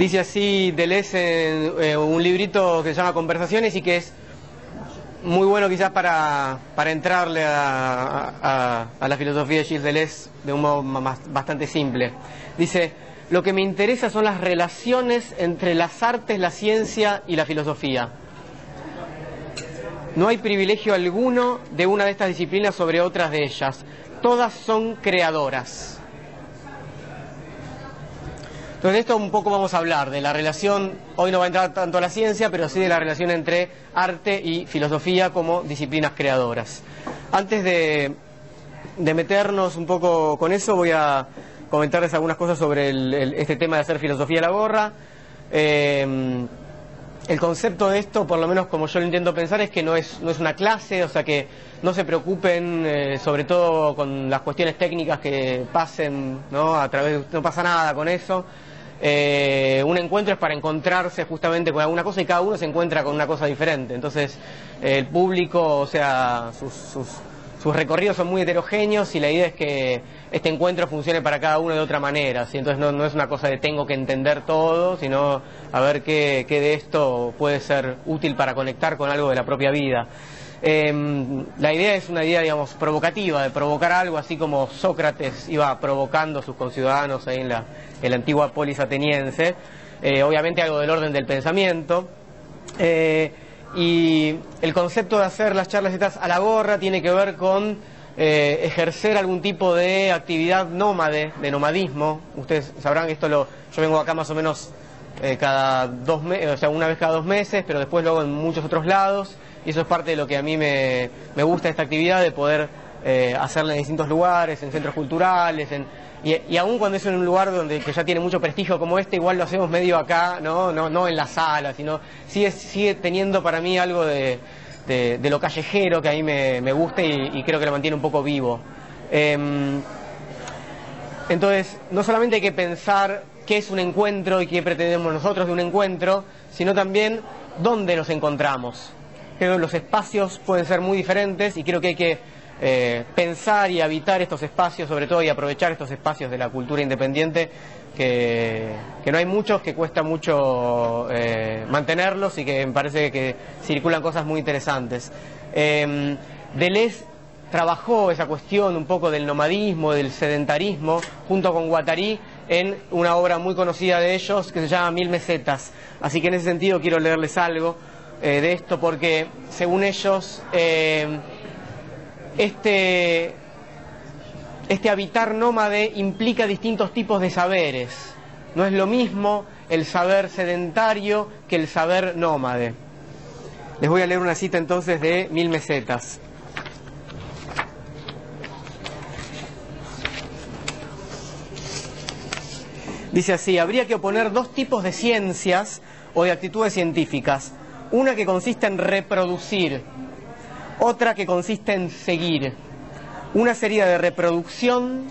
Dice así Deleuze en eh, un librito que se llama Conversaciones y que es muy bueno quizás para, para entrarle a, la filosofía de Gilles Deleuze de un modo bastante simple. Dice, lo que me interesa son las relaciones entre las artes, la ciencia y la filosofía. No hay privilegio alguno de una de estas disciplinas sobre otras de ellas. Todas son creadoras. Entonces de esto un poco vamos a hablar, de la relación, hoy no va a entrar tanto a la ciencia, pero sí de la relación entre arte y filosofía como disciplinas creadoras. Antes de, meternos un poco con eso, voy a comentarles algunas cosas sobre este tema de hacer filosofía a la gorra. Eh, el concepto de esto, por lo menos como yo lo intento pensar, es que no es, no es una clase, o sea que no se preocupen, eh, sobre todo con las cuestiones técnicas que pasen, ¿no? A través, no pasa nada con eso. Eh, un encuentro es para encontrarse justamente con alguna cosa y cada uno se encuentra con una cosa diferente. Entonces, el público, o sea, sus, sus, recorridos son muy heterogéneos y la idea es que este encuentro funcione para cada uno de otra manera. Entonces, no, es una cosa de tengo que entender todo, sino a ver qué de esto puede ser útil para conectar con algo de la propia vida. Em, la idea es una idea, digamos, provocativa, de provocar algo, así como Sócrates iba provocando a sus conciudadanos ahí en la, antigua polis ateniense, eh, obviamente algo del orden del pensamiento. Eh, y el concepto de hacer las charlas estas a la gorra tiene que ver con eh, ejercer algún tipo de actividad nómade, de nomadismo. Ustedes sabrán esto lo, yo vengo acá más o menos cada dos meses, o sea, una vez cada dos meses, pero después luego en muchos otros lados y eso es parte de lo que a mí me, gusta esta actividad, de poder eh, hacerla en distintos lugares, en centros culturales, y, y, aún cuando es en un lugar donde que ya tiene mucho prestigio como este, igual lo hacemos medio acá, no, no, no en la sala, sino sigue, sigue teniendo para mí algo de, de, lo callejero que a mí me, me gusta y, creo que lo mantiene un poco vivo. Em, entonces, no solamente hay que pensar qué es un encuentro y qué pretendemos nosotros de un encuentro, sino también dónde nos encontramos. Creo que los espacios pueden ser muy diferentes y creo que hay que eh, pensar y habitar estos espacios, sobre todo, y aprovechar estos espacios de la cultura independiente, que, no hay muchos, que cuesta mucho eh, mantenerlos y que me parece que circulan cosas muy interesantes. Eh, Deleuze trabajó esa cuestión un poco del nomadismo, del sedentarismo, junto con Guattari, en una obra muy conocida de ellos que se llama Mil Mesetas. Así que en ese sentido quiero leerles algo. Eh, de esto porque, según ellos, eh, este, este habitar nómade implica distintos tipos de saberes. No es lo mismo el saber sedentario que el saber nómade. Les voy a leer una cita entonces de Mil Mesetas. Dice así, habría que oponer dos tipos de ciencias o de actitudes científicas una que consiste en reproducir, otra que consiste en seguir. Una sería de reproducción,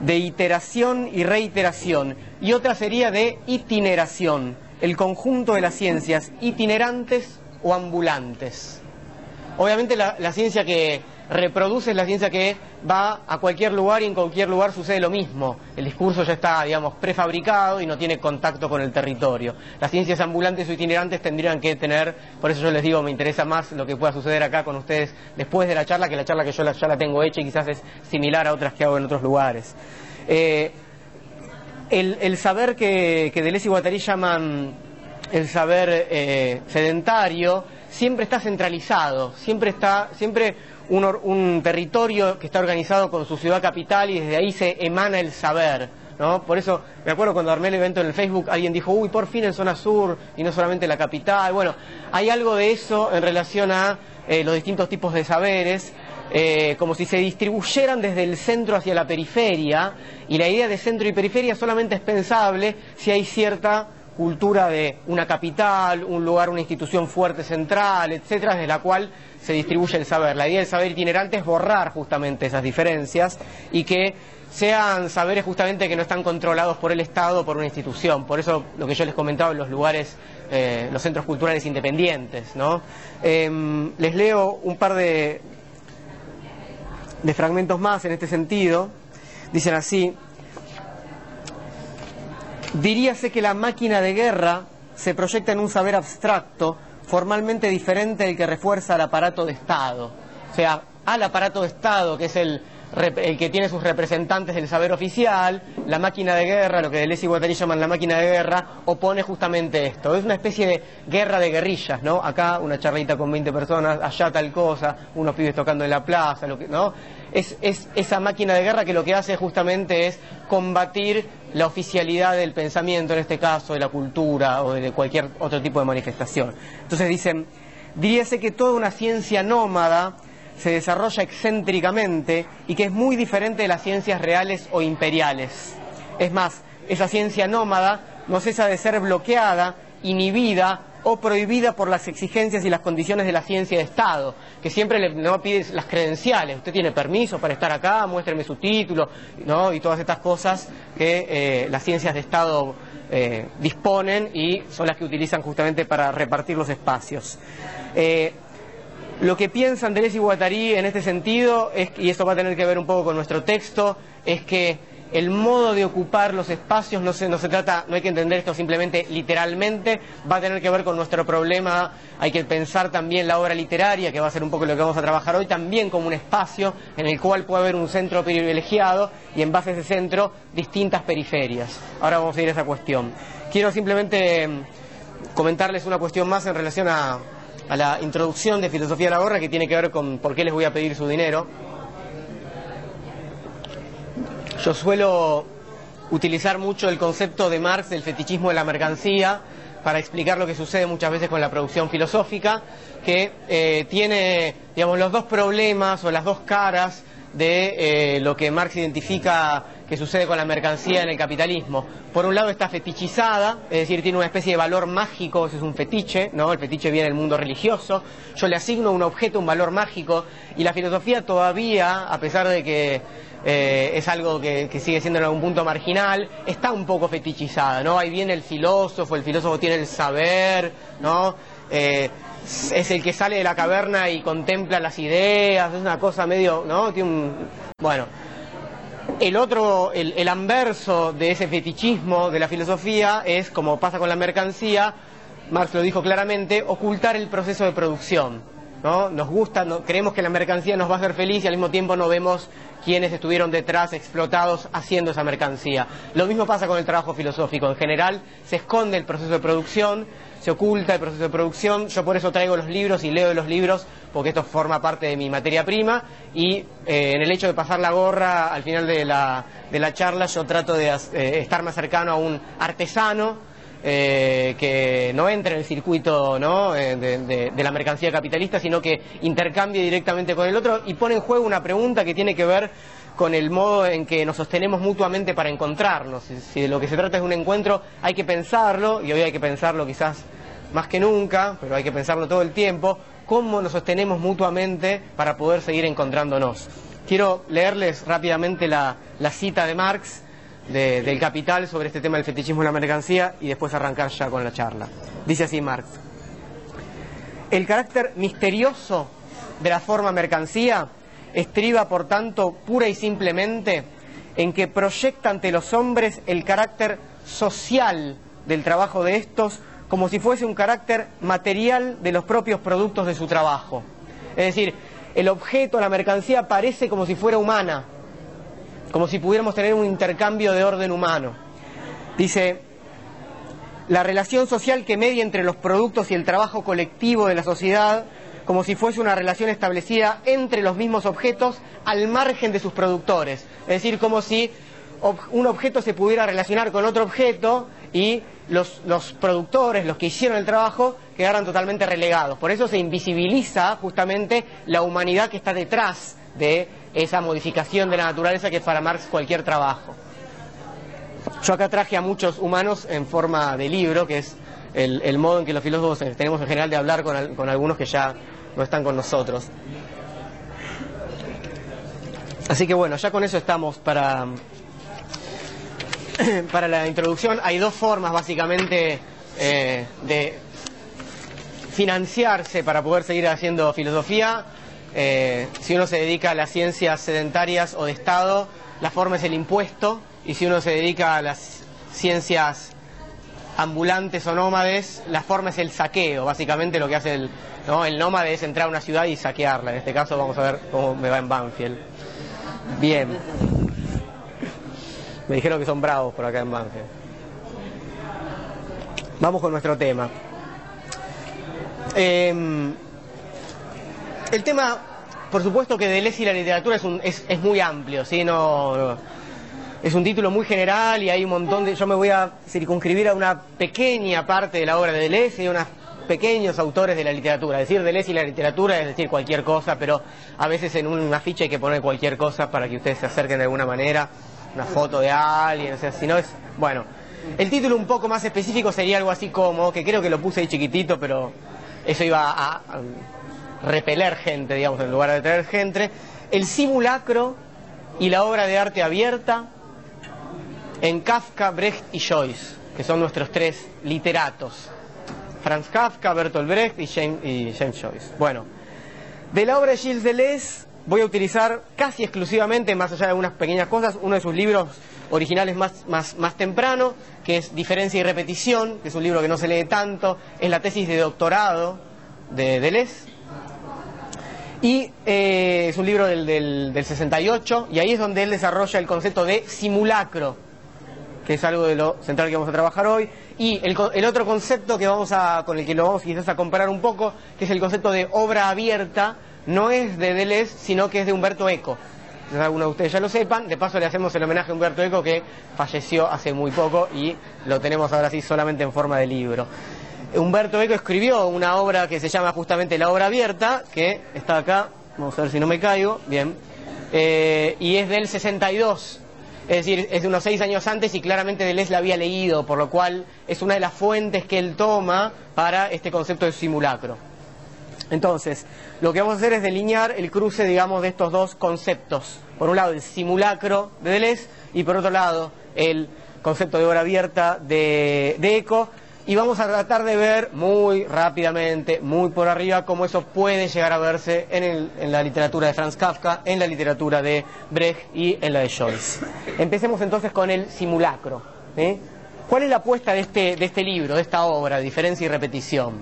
de iteración y reiteración, y otra sería de itineración, el conjunto de las ciencias itinerantes o ambulantes. Obviamente la, ciencia que reproduce es la ciencia que va a cualquier lugar y en cualquier lugar sucede lo mismo. El discurso ya está, digamos, prefabricado y no tiene contacto con el territorio. Las ciencias ambulantes o itinerantes tendrían que tener, por eso yo les digo, me interesa más lo que pueda suceder acá con ustedes después de la charla que la charla que yo ya la tengo hecha y quizás es similar a otras que hago en otros lugares. Eh, el, saber que, que Deleuze y Guattari llaman el saber eh, sedentario siempre está centralizado, siempre está, siempre un, territorio que está organizado con su ciudad capital y desde ahí se emana el saber. ¿no? Por eso, me acuerdo cuando armé el evento en el Facebook, alguien dijo, uy, por fin en zona sur y no solamente la capital. Bueno, hay algo de eso en relación a eh, los distintos tipos de saberes. Eh, como si se distribuyeran desde el centro hacia la periferia, y la idea de centro y periferia solamente es pensable si hay cierta cultura de una capital, un lugar, una institución fuerte central, etcétera, desde la cual se distribuye el saber. La idea del saber itinerante es borrar justamente esas diferencias y que sean saberes justamente que no están controlados por el Estado por una institución. Por eso lo que yo les comentaba en los lugares, eh, los centros culturales independientes. ¿no? Em, les leo un par de, de fragmentos más en este sentido. Dicen así, diríase que la máquina de guerra se proyecta en un saber abstracto, formalmente diferente del que refuerza el aparato de Estado. O sea, al aparato de Estado, que es el, el que tiene sus representantes del saber oficial, la máquina de guerra, lo que Deleuze y Guattari llaman la máquina de guerra, opone justamente esto. Es una especie de guerra de guerrillas, ¿no? Acá una charlita con 20 personas, allá tal cosa, unos pibes tocando en la plaza, lo que, ¿no? Es, es esa máquina de guerra que lo que hace justamente es combatir la oficialidad del pensamiento, en este caso de la cultura o de cualquier otro tipo de manifestación. Entonces dicen, diríase que toda una ciencia nómada se desarrolla excéntricamente y que es muy diferente de las ciencias reales o imperiales. Es más, esa ciencia nómada no cesa de ser bloqueada, inhibida o prohibida por las exigencias y las condiciones de la ciencia de Estado, que siempre le no pide las credenciales, usted tiene permiso para estar acá, muéstreme su título, ¿no? y todas estas cosas que eh, las ciencias de Estado eh, disponen y son las que utilizan justamente para repartir los espacios. Eh, lo que piensan Deleuze y Guattari en este sentido, es, y esto va a tener que ver un poco con nuestro texto, es que el modo de ocupar los espacios no se, no se trata, no hay que entender esto simplemente literalmente, va a tener que ver con nuestro problema, hay que pensar también la obra literaria, que va a ser un poco lo que vamos a trabajar hoy, también como un espacio en el cual puede haber un centro privilegiado y en base a ese centro distintas periferias. Ahora vamos a ir a esa cuestión. Quiero simplemente mm, comentarles una cuestión más en relación a, a la introducción de Filosofía de la Gorra que tiene que ver con por qué les voy a pedir su dinero. Yo suelo utilizar mucho el concepto de Marx del fetichismo de la mercancía para explicar lo que sucede muchas veces con la producción filosófica, que eh, tiene, digamos, los dos problemas o las dos caras de eh, lo que Marx identifica que sucede con la mercancía en el capitalismo. Por un lado está fetichizada, es decir, tiene una especie de valor mágico, ese es un fetiche, ¿no? El fetiche viene del mundo religioso. Yo le asigno a un objeto un valor mágico y la filosofía todavía, a pesar de que eh, es algo que, sigue siendo en algún punto marginal, está un poco fetichizada, ¿no? Ahí viene el filósofo, el filósofo tiene el saber, ¿no? Eh, es el que sale de la caverna y contempla las ideas, es una cosa medio, ¿no? Tiene un... Bueno, el otro, el, anverso de ese fetichismo de la filosofía es, como pasa con la mercancía, Marx lo dijo claramente, ocultar el proceso de producción. ¿No? Nos gusta, creemos que la mercancía nos va a hacer feliz y al mismo tiempo no vemos quiénes estuvieron detrás explotados haciendo esa mercancía. Lo mismo pasa con el trabajo filosófico. En general se esconde el proceso de producción se oculta el proceso de producción. Yo por eso traigo los libros y leo los libros, porque esto forma parte de mi materia prima. Y eh, en el hecho de pasar la gorra al final de la, de la charla, yo trato de eh, estar más cercano a un artesano. Eh, que no entre en el circuito ¿no? de, de, la mercancía capitalista, sino que intercambie directamente con el otro y pone en juego una pregunta que tiene que ver con el modo en que nos sostenemos mutuamente para encontrarnos. Si de lo que se trata es un encuentro, hay que pensarlo, y hoy hay que pensarlo quizás más que nunca, pero hay que pensarlo todo el tiempo, cómo nos sostenemos mutuamente para poder seguir encontrándonos. Quiero leerles rápidamente la, cita de Marx del Capital sobre este tema del fetichismo de la mercancía y después arrancar ya con la charla. Dice así Marx. El carácter misterioso de la forma mercancía estriba, por tanto, pura y simplemente en que proyecta ante los hombres el carácter social del trabajo de estos como si fuese un carácter material de los propios productos de su trabajo. Es decir, el objeto, la mercancía parece como si fuera humana, como si pudiéramos tener un intercambio de orden humano. Dice, la relación social que media entre los productos y el trabajo colectivo de la sociedad como si fuese una relación establecida entre los mismos objetos al margen de sus productores. Es decir, como si un objeto se pudiera relacionar con otro objeto y los, los, productores, los que hicieron el trabajo, quedaran totalmente relegados. Por eso se invisibiliza justamente la humanidad que está detrás de esa modificación de la naturaleza que es para Marx cualquier trabajo. Yo acá traje a muchos humanos en forma de libro, que es el, modo en que los filósofos tenemos en general de hablar con, con algunos que ya no están con nosotros. Así que bueno, ya con eso estamos para, para la introducción. Hay dos formas básicamente eh, de financiarse para poder seguir haciendo filosofía. Eh, si uno se dedica a las ciencias sedentarias o de Estado, la forma es el impuesto, y si uno se dedica a las ciencias ambulantes o nómades, la forma es el saqueo, básicamente lo que hace el, ¿no? el nómade es entrar a una ciudad y saquearla, en este caso vamos a ver cómo me va en Banfield. Bien. Me dijeron que son bravos por acá en Banfield. Vamos con nuestro tema. Eh, el tema, por supuesto que Deleuze y la literatura es, un, es, es muy amplio, ¿sí? Es un título muy general y hay un montón de... Yo me voy a circunscribir a una pequeña parte de la obra de Deleuze y a unos pequeños autores de la literatura. Decir Deleuze y la literatura es decir cualquier cosa, pero a veces en un afiche hay que poner cualquier cosa para que ustedes se acerquen de alguna manera, una foto de alguien, o sea, si no es... Bueno, el título un poco más específico sería algo así como, que creo que lo puse ahí chiquitito, pero eso iba a repeler gente, digamos, en lugar de traer gente, el simulacro y la obra de arte abierta en Kafka, Brecht y Joyce, que son nuestros tres literatos. Franz Kafka, Bertolt Brecht y James, Joyce. Bueno, de la obra de Gilles Deleuze voy a utilizar casi exclusivamente, más allá de algunas pequeñas cosas, uno de sus libros originales más, más, más temprano, que es Diferencia y Repetición, que es un libro que no se lee tanto, es la tesis de doctorado de Deleuze. Y eh, es un libro del, del, del 68, y ahí es donde él desarrolla el concepto de simulacro, que es algo de lo central que vamos a trabajar hoy, y el, el, otro concepto que vamos a, con el que lo vamos quizás a comparar un poco, que es el concepto de obra abierta, no es de Deleuze, sino que es de Humberto Eco. Algunos de ustedes ya lo sepan, de paso le hacemos el homenaje a Humberto Eco que falleció hace muy poco y lo tenemos ahora sí solamente en forma de libro. Humberto Eco escribió una obra que se llama justamente La obra abierta, que está acá, vamos a ver si no me caigo, bien, eh, y es del 62, es decir, es de unos seis años antes y claramente Deleuze la había leído, por lo cual es una de las fuentes que él toma para este concepto de simulacro. Entonces, lo que vamos a hacer es delinear el cruce, digamos, de estos dos conceptos. Por un lado, el simulacro de Deleuze y por otro lado, el concepto de obra abierta de, de Eco. Y vamos a tratar de ver muy rápidamente, muy por arriba, cómo eso puede llegar a verse en, el, en, la literatura de Franz Kafka, en la literatura de Brecht y en la de Joyce. Empecemos entonces con el simulacro. ¿Cuál es la apuesta de este, de este libro, de esta obra, Diferencia y Repetición?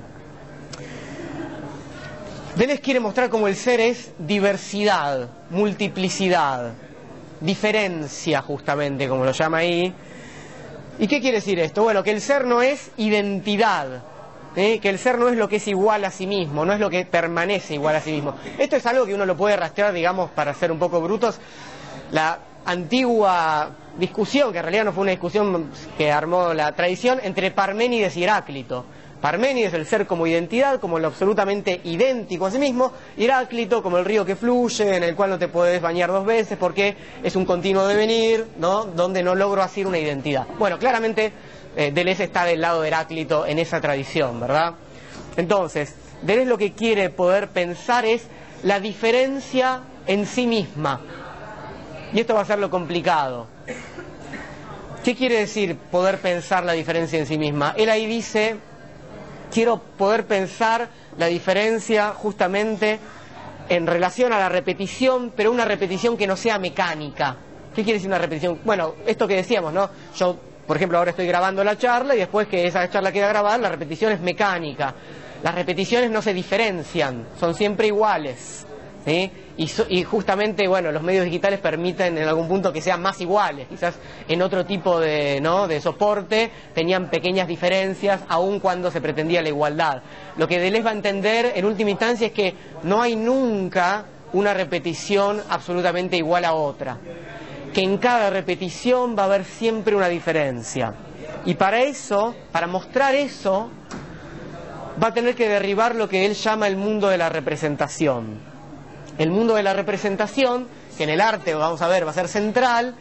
Deleuze quiere mostrar cómo el ser es diversidad, multiplicidad, diferencia justamente, como lo llama ahí. ¿Y qué quiere decir esto? Bueno, que el ser no es identidad, ¿eh? que el ser no es lo que es igual a sí mismo, no es lo que permanece igual a sí mismo. Esto es algo que uno lo puede rastrear, digamos, para ser un poco brutos. La antigua discusión, que en realidad no fue una discusión que armó la tradición, entre Parménides y Heráclito. Parménides, el ser como identidad, como lo absolutamente idéntico a sí mismo, Heráclito como el río que fluye, en el cual no te puedes bañar dos veces porque es un continuo devenir, ¿no? donde no logro asir una identidad. Bueno, claramente eh, Deleuze está del lado de Heráclito en esa tradición, ¿verdad? Entonces, Deleuze lo que quiere poder pensar es la diferencia en sí misma. Y esto va a ser lo complicado. ¿Qué quiere decir poder pensar la diferencia en sí misma? Él ahí dice quiero poder pensar la diferencia justamente en relación a la repetición, pero una repetición que no sea mecánica. ¿Qué quiere decir una repetición? Bueno, esto que decíamos, ¿no? Yo, por ejemplo, ahora estoy grabando la charla y después que esa charla queda grabada, la repetición es mecánica. Las repeticiones no se diferencian, son siempre iguales. Y, so, y, justamente, bueno, los medios digitales permiten en algún punto que sean más iguales. Quizás en otro tipo de, ¿no? de soporte tenían pequeñas diferencias, aun cuando se pretendía la igualdad. Lo que Deleuze va a entender en última instancia es que no hay nunca una repetición absolutamente igual a otra. Que en cada repetición va a haber siempre una diferencia. Y para eso, para mostrar eso, va a tener que derribar lo que él llama el mundo de la representación el mundo de la representación, que en el arte, vamos a ver, va a ser central,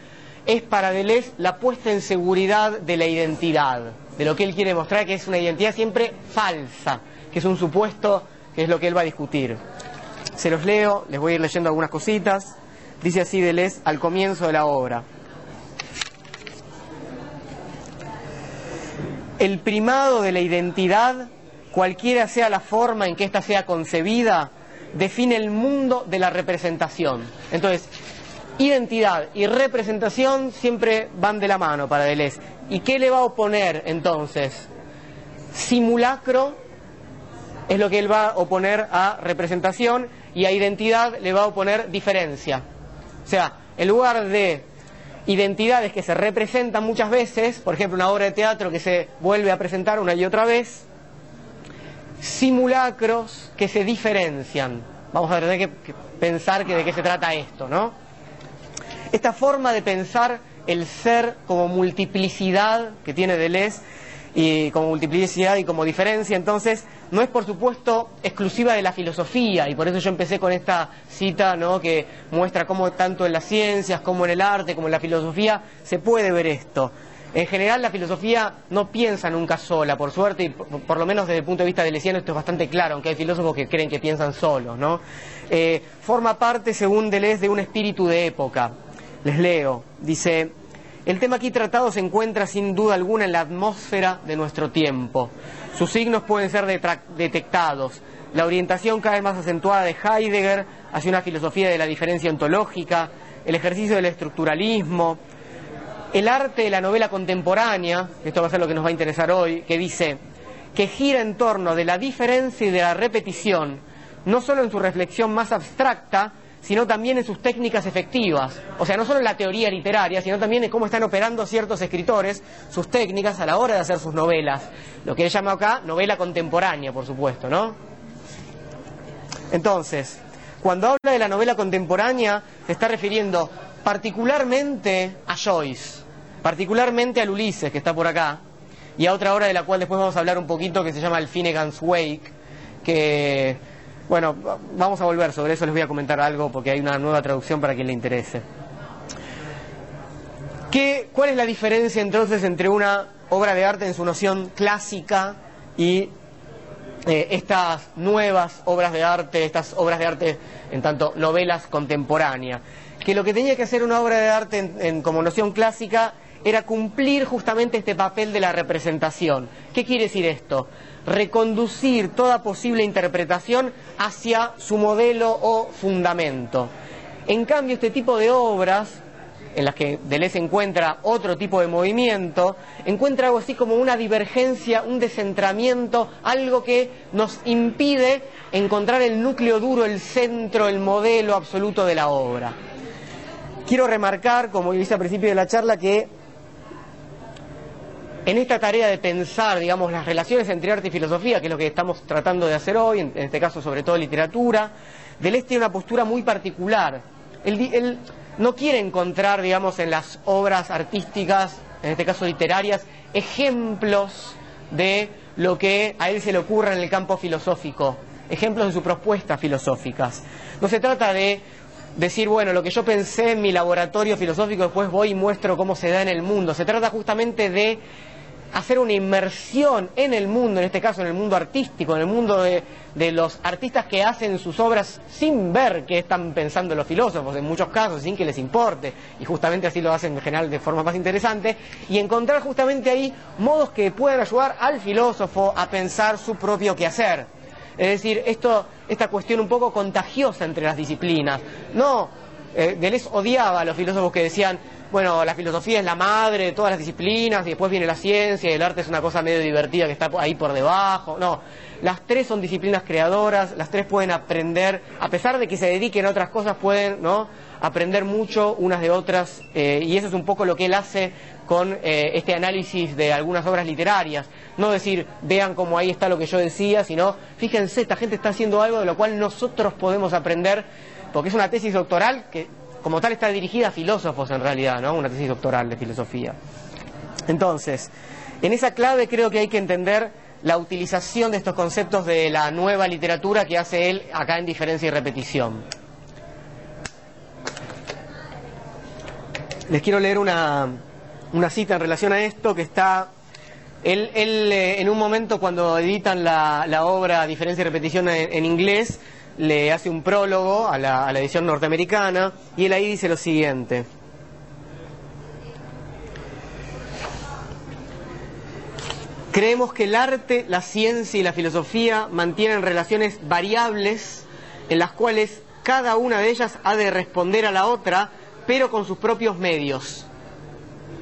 es para Deleuze la puesta en seguridad de la identidad, de lo que él quiere mostrar que es una identidad siempre falsa, que es un supuesto que es lo que él va a discutir. Se los leo, les voy a ir leyendo algunas cositas. Dice así Deleuze al comienzo de la obra. El primado de la identidad, cualquiera sea la forma en que ésta sea concebida, define el mundo de la representación. Entonces, Identidad y representación siempre van de la mano para Deleuze. ¿Y qué le va a oponer entonces? Simulacro es lo que él va a oponer a representación y a identidad le va a oponer diferencia. O sea, en lugar de identidades que se representan muchas veces, por ejemplo una obra de teatro que se vuelve a presentar una y otra vez, simulacros que se diferencian. Vamos a tener que pensar que de qué se trata esto, ¿no? Esta forma de pensar el ser como multiplicidad que tiene Deleuze y como multiplicidad y como diferencia, entonces no es por supuesto exclusiva de la filosofía y por eso yo empecé con esta cita ¿no? que muestra cómo tanto en las ciencias como en el arte como en la filosofía se puede ver esto. En general la filosofía no piensa nunca sola, por suerte, y por, lo menos desde el punto de vista de Lesiano esto es bastante claro, aunque hay filósofos que creen que piensan solos, ¿no? Eh, forma parte, según Deleuze, de un espíritu de época. Les leo, dice, el tema aquí tratado se encuentra sin duda alguna en la atmósfera de nuestro tiempo. Sus signos pueden ser detectados. La orientación cada vez más acentuada de Heidegger hacia una filosofía de la diferencia ontológica, el ejercicio del estructuralismo, el arte de la novela contemporánea, esto va a ser lo que nos va a interesar hoy, que dice que gira en torno de la diferencia y de la repetición, no solo en su reflexión más abstracta, sino también en sus técnicas efectivas. O sea, no solo en la teoría literaria, sino también en cómo están operando ciertos escritores sus técnicas a la hora de hacer sus novelas. Lo que él llama acá novela contemporánea, por supuesto, ¿no? Entonces, cuando habla de la novela contemporánea, se está refiriendo particularmente a Joyce, particularmente al Ulises, que está por acá, y a otra obra de la cual después vamos a hablar un poquito, que se llama El Finnegan's Wake, que bueno, vamos a volver sobre eso, les voy a comentar algo porque hay una nueva traducción para quien le interese. ¿Qué, ¿Cuál es la diferencia entonces entre una obra de arte en su noción clásica y eh, estas nuevas obras de arte, estas obras de arte en tanto novelas contemporáneas? Que lo que tenía que hacer una obra de arte como noción clásica era cumplir justamente este papel de la representación. ¿Qué quiere decir esto? reconducir toda posible interpretación hacia su modelo o fundamento. En cambio, este tipo de obras, en las que Deleuze encuentra otro tipo de movimiento, encuentra algo así como una divergencia, un descentramiento, algo que nos impide encontrar el núcleo duro, el centro, el modelo absoluto de la obra. Quiero remarcar, como hice al principio de la charla, que en esta tarea de pensar, digamos, las relaciones entre arte y filosofía, que es lo que estamos tratando de hacer hoy, en, este caso sobre todo literatura, Deleuze tiene una postura muy particular. Él, no quiere encontrar, digamos, en las obras artísticas, en este caso literarias, ejemplos de lo que a él se le ocurre en el campo filosófico, ejemplos de sus propuestas filosóficas. No se trata de decir, bueno, lo que yo pensé en mi laboratorio filosófico, después voy y muestro cómo se da en el mundo. Se trata justamente de hacer una inmersión en el mundo, en este caso en el mundo artístico, en el mundo de, los artistas que hacen sus obras sin ver qué están pensando los filósofos, en muchos casos, sin que les importe, y justamente así lo hacen en general de forma más interesante, y encontrar justamente ahí modos que puedan ayudar al filósofo a pensar su propio quehacer. Es decir, esto, esta cuestión un poco contagiosa entre las disciplinas. No, eh, Deleuze odiaba a los filósofos que decían, bueno, la filosofía es la madre de todas las disciplinas y después viene la ciencia y el arte es una cosa medio divertida que está ahí por debajo. No, las tres son disciplinas creadoras, las tres pueden aprender, a pesar de que se dediquen a otras cosas, pueden ¿no? Aprender mucho unas de otras eh, y eso es un poco lo que él hace con eh, este análisis de algunas obras literarias. No decir, vean cómo ahí está lo que yo decía, sino, fíjense, esta gente está haciendo algo de lo cual nosotros podemos aprender, porque es una tesis doctoral que como tal está dirigida a filósofos en realidad, ¿no? Una tesis doctoral de filosofía. Entonces, en esa clave creo que hay que entender la utilización de estos conceptos de la nueva literatura que hace él acá en diferencia y repetición. Les quiero leer una, cita en relación a esto que está él, eh, en un momento cuando editan la, obra Diferencia y Repetición en, inglés, le hace un prólogo a la, edición norteamericana y él ahí dice lo siguiente. Creemos que el arte, la ciencia y la filosofía mantienen relaciones variables en las cuales cada una de ellas ha de responder a la otra pero con sus propios medios.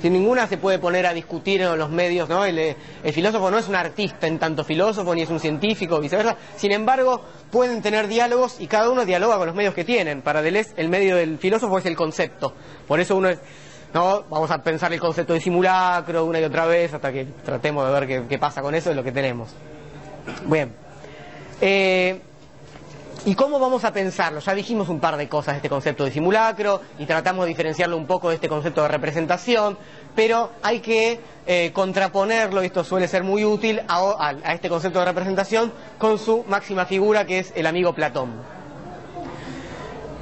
Sin ninguna se puede poner a discutir en los medios, ¿no? El, filósofo no es un artista en tanto filósofo, ni es un científico, viceversa. Sin embargo, pueden tener diálogos y cada uno dialoga con los medios que tienen. Para Deleuze, el medio del filósofo es el concepto. Por eso uno es, ¿no? Vamos a pensar el concepto de simulacro una y otra vez hasta que tratemos de ver qué, pasa con eso, es lo que tenemos. Bien. Eh, ¿Y cómo vamos a pensarlo? Ya dijimos un par de cosas de este concepto de simulacro y tratamos de diferenciarlo un poco de este concepto de representación, pero hay que eh, contraponerlo, y esto suele ser muy útil, a, este concepto de representación con su máxima figura que es el amigo Platón.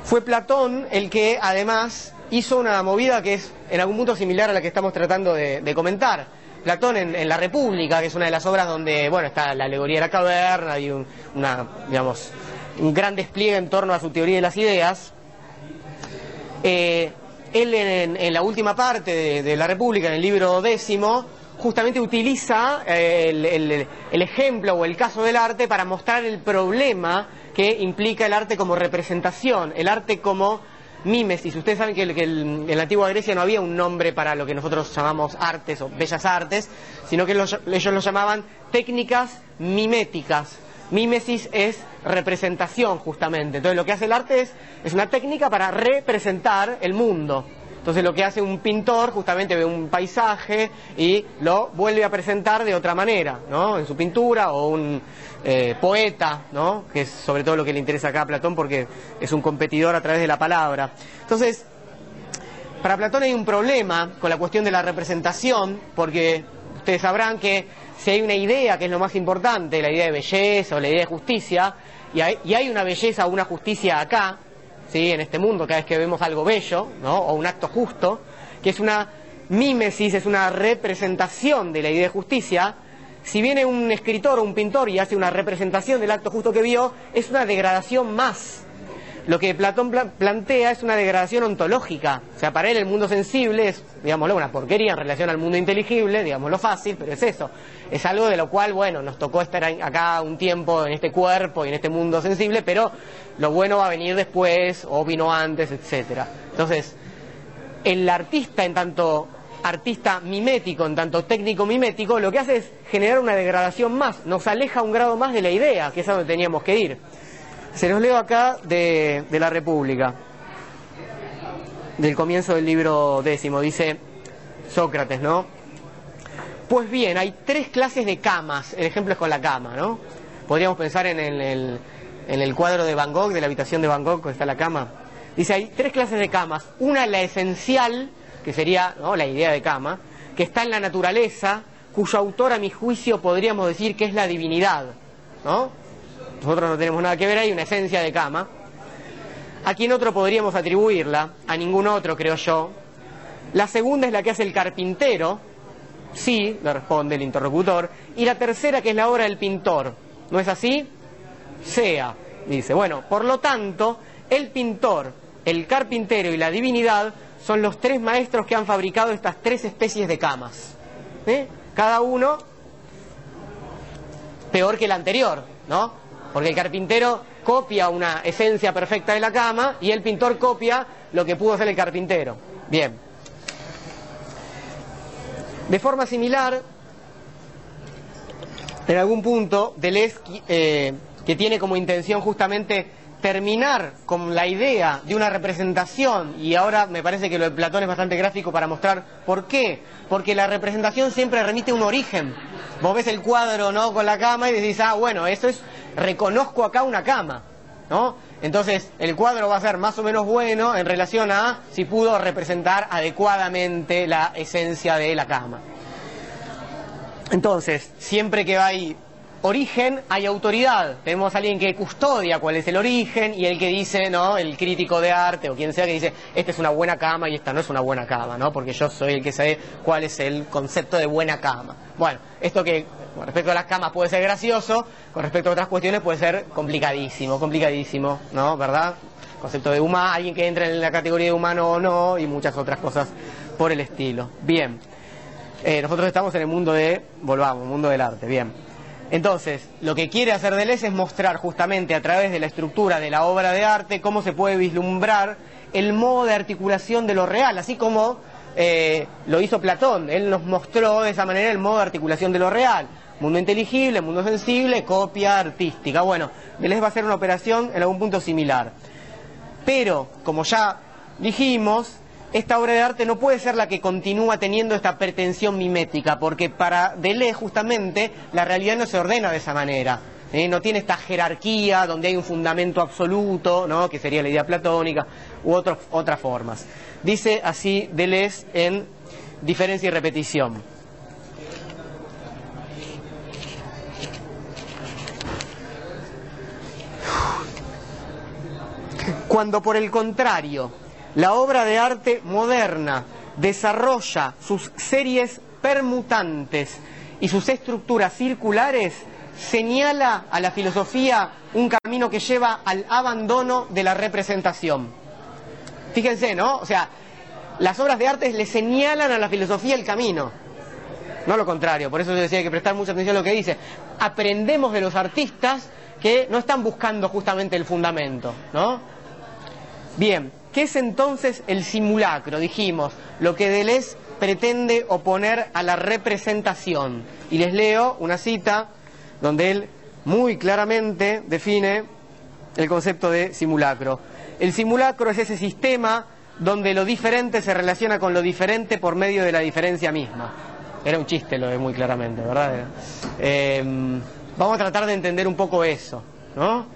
Fue Platón el que además hizo una movida que es en algún punto similar a la que estamos tratando de, comentar. Platón en, La República, que es una de las obras donde, bueno, está la alegoría de la caverna y una, digamos, un gran despliegue en torno a su teoría de las ideas. Eh, él en, la última parte de, La República, en el libro décimo, justamente utiliza eh, el, ejemplo o el caso del arte para mostrar el problema que implica el arte como representación, el arte como mímesis. Ustedes saben que, en la antigua Grecia no había un nombre para lo que nosotros llamamos artes o bellas artes, sino que ellos lo llamaban técnicas miméticas. Mímesis es representación justamente. Entonces lo que hace el arte es, es una técnica para representar el mundo. Entonces lo que hace un pintor justamente ve un paisaje y lo vuelve a presentar de otra manera, ¿no? En su pintura o un eh, poeta, ¿no? Que es sobre todo lo que le interesa acá a Platón porque es un competidor a través de la palabra. Entonces, para Platón hay un problema con la cuestión de la representación porque ustedes sabrán que si hay una idea que es lo más importante, la idea de belleza o la idea de justicia, y hay, una belleza o una justicia acá, ¿sí? en este mundo, cada vez que vemos algo bello, ¿no? o un acto justo, que es una mímesis, es una representación de la idea de justicia, si viene un escritor o un pintor y hace una representación del acto justo que vio, es una degradación más lo que Platón plantea es una degradación ontológica. O sea, para él el mundo sensible es, digámoslo, una porquería en relación al mundo inteligible, digámoslo fácil, pero es eso. Es algo de lo cual, bueno, nos tocó estar acá un tiempo en este cuerpo y en este mundo sensible, pero lo bueno va a venir después o vino antes, etcétera. Entonces, el artista en tanto artista mimético, en tanto técnico mimético, lo que hace es generar una degradación más, nos aleja un grado más de la idea, que es a donde teníamos que ir. Se los leo acá de, la República, del comienzo del libro décimo. Dice Sócrates, ¿no? Pues bien, hay tres clases de camas. El ejemplo es con la cama, ¿no? Podríamos pensar en el, en el cuadro de Van Gogh, de la habitación de Van Gogh, donde está la cama. Dice, hay tres clases de camas. Una, la esencial, que sería la idea de cama, que está en la naturaleza, cuyo autor, a mi juicio, podríamos decir que es la divinidad, ¿no? Nosotros no tenemos nada que ver ahí, una esencia de cama. ¿A quién otro podríamos atribuirla? A ningún otro, creo yo. La segunda es la que hace el carpintero. Sí, le responde el interlocutor. Y la tercera, que es la obra del pintor. ¿No es así? Sea, dice. Bueno, por lo tanto, el pintor, el carpintero y la divinidad son los tres maestros que han fabricado estas tres especies de camas. ¿Eh? Cada uno peor que el anterior, ¿no? Porque el carpintero copia una esencia perfecta de la cama y el pintor copia lo que pudo hacer el carpintero. Bien. De forma similar, en algún punto, Deleuze, eh, que tiene como intención justamente terminar con la idea de una representación, y ahora me parece que lo de Platón es bastante gráfico para mostrar por qué, porque la representación siempre remite un origen. Vos ves el cuadro ¿no? con la cama y decís, ah, bueno, eso es reconozco acá una cama, ¿no? Entonces, el cuadro va a ser más o menos bueno en relación a si pudo representar adecuadamente la esencia de la cama. Entonces, siempre que hay origen, hay autoridad. Tenemos a alguien que custodia cuál es el origen y el que dice, ¿no? El crítico de arte o quien sea que dice, esta es una buena cama y esta no es una buena cama, ¿no? Porque yo soy el que sabe cuál es el concepto de buena cama. Bueno, esto que con respecto a las camas puede ser gracioso, con respecto a otras cuestiones puede ser complicadísimo, complicadísimo, ¿no? ¿Verdad? Concepto de humano, alguien que entra en la categoría de humano o no, y muchas otras cosas por el estilo. Bien. Eh, nosotros estamos en el mundo de, volvamos, mundo del arte, bien. Entonces, lo que quiere hacer Deleuze es mostrar justamente a través de la estructura de la obra de arte cómo se puede vislumbrar el modo de articulación de lo real, así como eh, lo hizo Platón. Él nos mostró de esa manera el modo de articulación de lo real. Mundo inteligible, mundo sensible, copia artística. Bueno, Deleuze va a hacer una operación en algún punto similar. Pero, como ya dijimos, esta obra de arte no puede ser la que continúa teniendo esta pretensión mimética, porque para Deleuze justamente la realidad no se ordena de esa manera. ¿eh? No tiene esta jerarquía donde hay un fundamento absoluto, ¿no? que sería la idea platónica, u otras formas. Dice así Deleuze en Diferencia y Repetición. Cuando por el contrario la obra de arte moderna desarrolla sus series permutantes y sus estructuras circulares, señala a la filosofía un camino que lleva al abandono de la representación. Fíjense, ¿no? O sea, las obras de arte le señalan a la filosofía el camino, no lo contrario. Por eso yo decía que prestar mucha atención a lo que dice. Aprendemos de los artistas que no están buscando justamente el fundamento, ¿no? Bien, ¿qué es entonces el simulacro? Dijimos, lo que Deleuze pretende oponer a la representación. Y les leo una cita donde él muy claramente define el concepto de simulacro. El simulacro es ese sistema donde lo diferente se relaciona con lo diferente por medio de la diferencia misma. Era un chiste lo de muy claramente, ¿verdad? Eh, vamos a tratar de entender un poco eso, ¿no?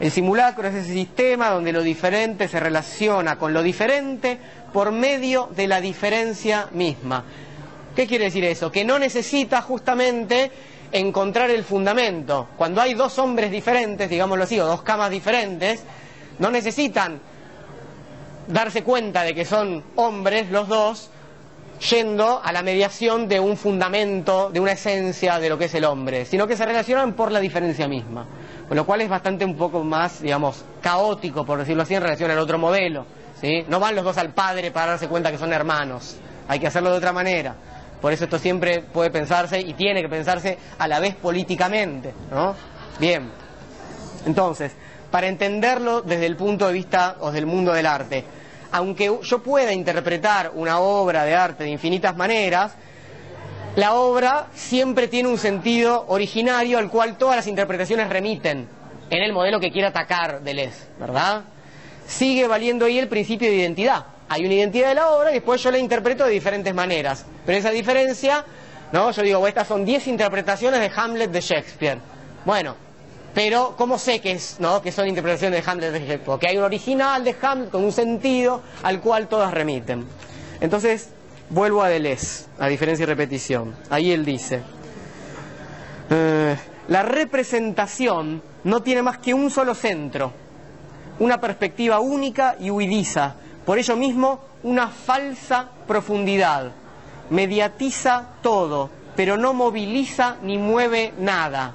El simulacro es ese sistema donde lo diferente se relaciona con lo diferente por medio de la diferencia misma. ¿Qué quiere decir eso? Que no necesita justamente encontrar el fundamento. Cuando hay dos hombres diferentes, digámoslo así, o dos camas diferentes, no necesitan darse cuenta de que son hombres los dos yendo a la mediación de un fundamento, de una esencia de lo que es el hombre, sino que se relacionan por la diferencia misma, lo cual es bastante un poco más, digamos, caótico, por decirlo así, en relación al otro modelo. ¿sí? No van los dos al padre para darse cuenta que son hermanos, hay que hacerlo de otra manera. Por eso esto siempre puede pensarse y tiene que pensarse a la vez políticamente, ¿no? Bien. Entonces, para entenderlo desde el punto de vista o del mundo del arte, aunque yo pueda interpretar una obra de arte de infinitas maneras, la obra siempre tiene un sentido originario al cual todas las interpretaciones remiten en el modelo que quiere atacar Deleuze, ¿verdad? Sigue valiendo ahí el principio de identidad. Hay una identidad de la obra y después yo la interpreto de diferentes maneras. Pero esa diferencia, ¿no? Yo digo, estas son 10 interpretaciones de Hamlet de Shakespeare. Bueno, pero ¿cómo sé que, es, ¿no? que son interpretaciones de Hamlet de Shakespeare? Porque hay un original de Hamlet con un sentido al cual todas remiten. Entonces, vuelvo a Deleuze, a diferencia y repetición. Ahí él dice, eh, la representación no tiene más que un solo centro, una perspectiva única y huidiza, por ello mismo una falsa profundidad. Mediatiza todo, pero no moviliza ni mueve nada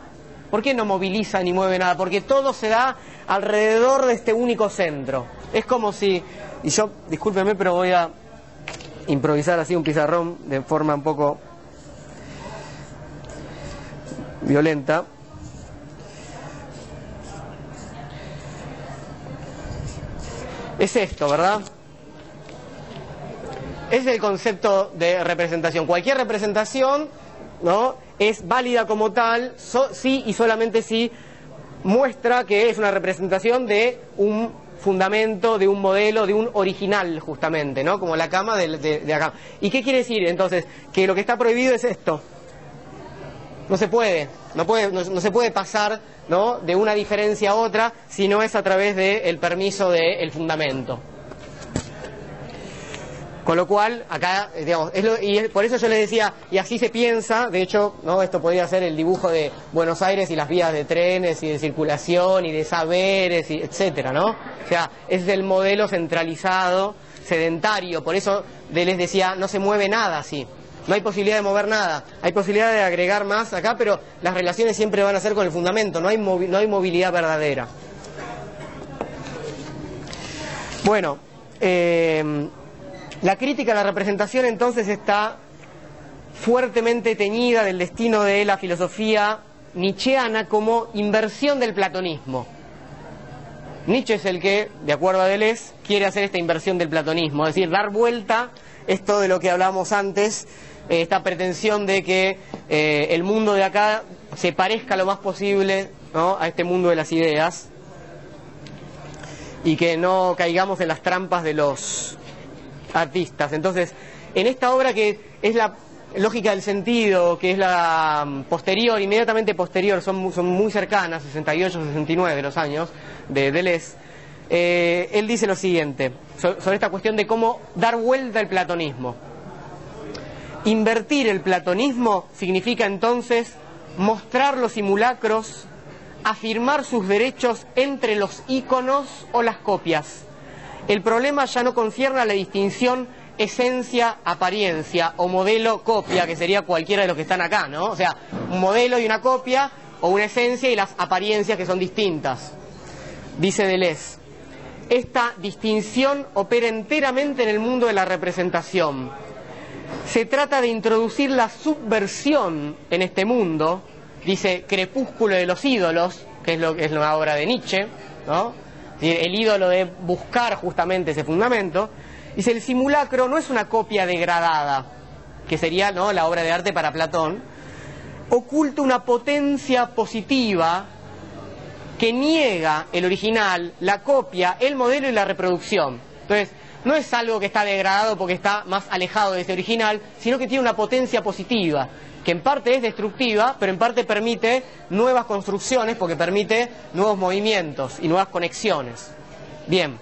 ¿Por qué no moviliza ni mueve nada? Porque todo se da alrededor de este único centro. Es como si, y yo, discúlpeme, pero voy a improvisar así un pizarrón de forma un poco violenta. Es esto, ¿verdad? Es el concepto de representación. Cualquier representación, ¿no? es válida como tal sí y solamente si muestra que es una representación de un fundamento, de un modelo, de un original justamente, ¿no? Como la cama de, acá. ¿Y qué quiere decir entonces? Que lo que está prohibido es esto. No se puede, no, puede, no, se puede pasar ¿no? de una diferencia a otra si no es a través del permiso del fundamento. Con lo cual, acá, eh, digamos, y por eso yo les decía, y así se piensa, de hecho, ¿no? esto podría ser el dibujo de Buenos Aires y las vías de trenes y de circulación y de saberes, y etcétera, ¿no? O sea, es el modelo centralizado, sedentario, por eso les decía, no se mueve nada así. No hay posibilidad de mover nada, hay posibilidad de agregar más acá, pero las relaciones siempre van a ser con el fundamento, no hay, no hay movilidad verdadera. Bueno, eh, la crítica a la representación entonces está fuertemente teñida del destino de la filosofía nietzscheana como inversión del platonismo. Nietzsche es el que, de acuerdo a Deleuze, quiere hacer esta inversión del platonismo, es decir, dar vuelta esto de lo que hablamos antes, eh, esta pretensión de que eh, el mundo de acá se parezca lo más posible a este mundo de las ideas y que no caigamos en las trampas de los artistas. Entonces, en esta obra que es la lógica del sentido, que es la mm, posterior, inmediatamente posterior, son, muy cercanas, 68, 69 de los años de Deleuze, eh, él dice lo siguiente sobre esta cuestión de cómo dar vuelta al platonismo. Invertir el platonismo significa entonces mostrar los simulacros, afirmar sus derechos entre los íconos o las copias. El problema ya no concierne a la distinción esencia-apariencia o modelo-copia, que sería cualquiera de los que están acá, ¿no? O sea, un modelo y una copia, o una esencia y las apariencias que son distintas. Dice Deleuze, esta distinción opera enteramente en el mundo de la representación. Se trata de introducir la subversión en este mundo, dice Crepúsculo de los ídolos, que es lo que es una obra de Nietzsche, ¿no? El ídolo de buscar justamente ese fundamento, Dice, el simulacro no es una copia degradada, que sería ¿no? la obra de arte para Platón, oculta una potencia positiva que niega el original, la copia, el modelo y la reproducción. Entonces, no es algo que está degradado porque está más alejado de ese original, sino que tiene una potencia positiva, que en parte es destructiva, pero en parte permite nuevas construcciones porque permite nuevos movimientos y nuevas conexiones. Bien,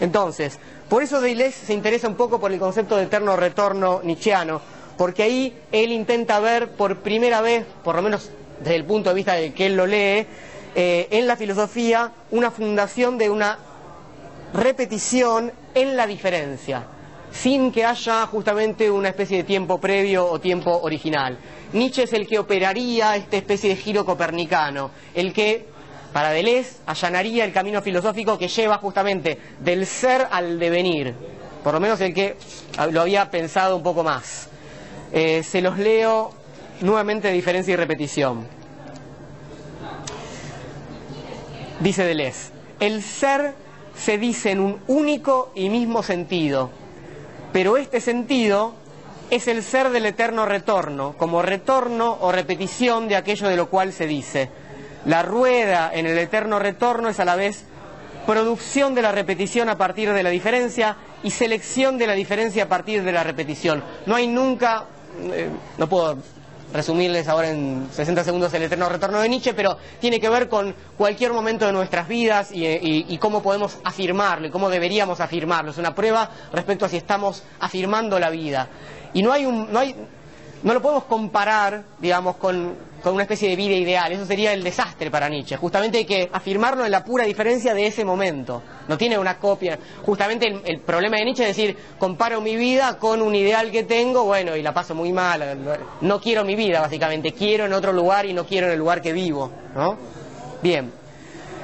entonces, por eso Deleuze se interesa un poco por el concepto de eterno retorno nietzscheano, porque ahí él intenta ver por primera vez, por lo menos desde el punto de vista de que él lo lee, eh, en la filosofía una fundación de una repetición en la diferencia, sin que haya justamente una especie de tiempo previo o tiempo original. Nietzsche es el que operaría esta especie de giro copernicano, el que para Deleuze allanaría el camino filosófico que lleva justamente del ser al devenir, por lo menos el que lo había pensado un poco más. Eh, se los leo nuevamente diferencia y repetición. Dice Deleuze, el ser se dice en un único y mismo sentido, pero este sentido es el ser del eterno retorno, como retorno o repetición de aquello de lo cual se dice. La rueda en el eterno retorno es a la vez producción de la repetición a partir de la diferencia y selección de la diferencia a partir de la repetición. No hay nunca, eh, no puedo resumirles ahora en 60 segundos el eterno retorno de Nietzsche, pero tiene que ver con cualquier momento de nuestras vidas y, cómo podemos afirmarlo y cómo deberíamos afirmarlo. Es una prueba respecto a si estamos afirmando la vida. Y no hay un, no hay, no lo podemos comparar, digamos, con, una especie de vida ideal. Eso sería el desastre para Nietzsche. Justamente hay que afirmarlo en la pura diferencia de ese momento. No tiene una copia. Justamente el, problema de Nietzsche es decir, comparo mi vida con un ideal que tengo, bueno, y la paso muy mal. No quiero mi vida, básicamente. Quiero en otro lugar y no quiero en el lugar que vivo. ¿no? Bien.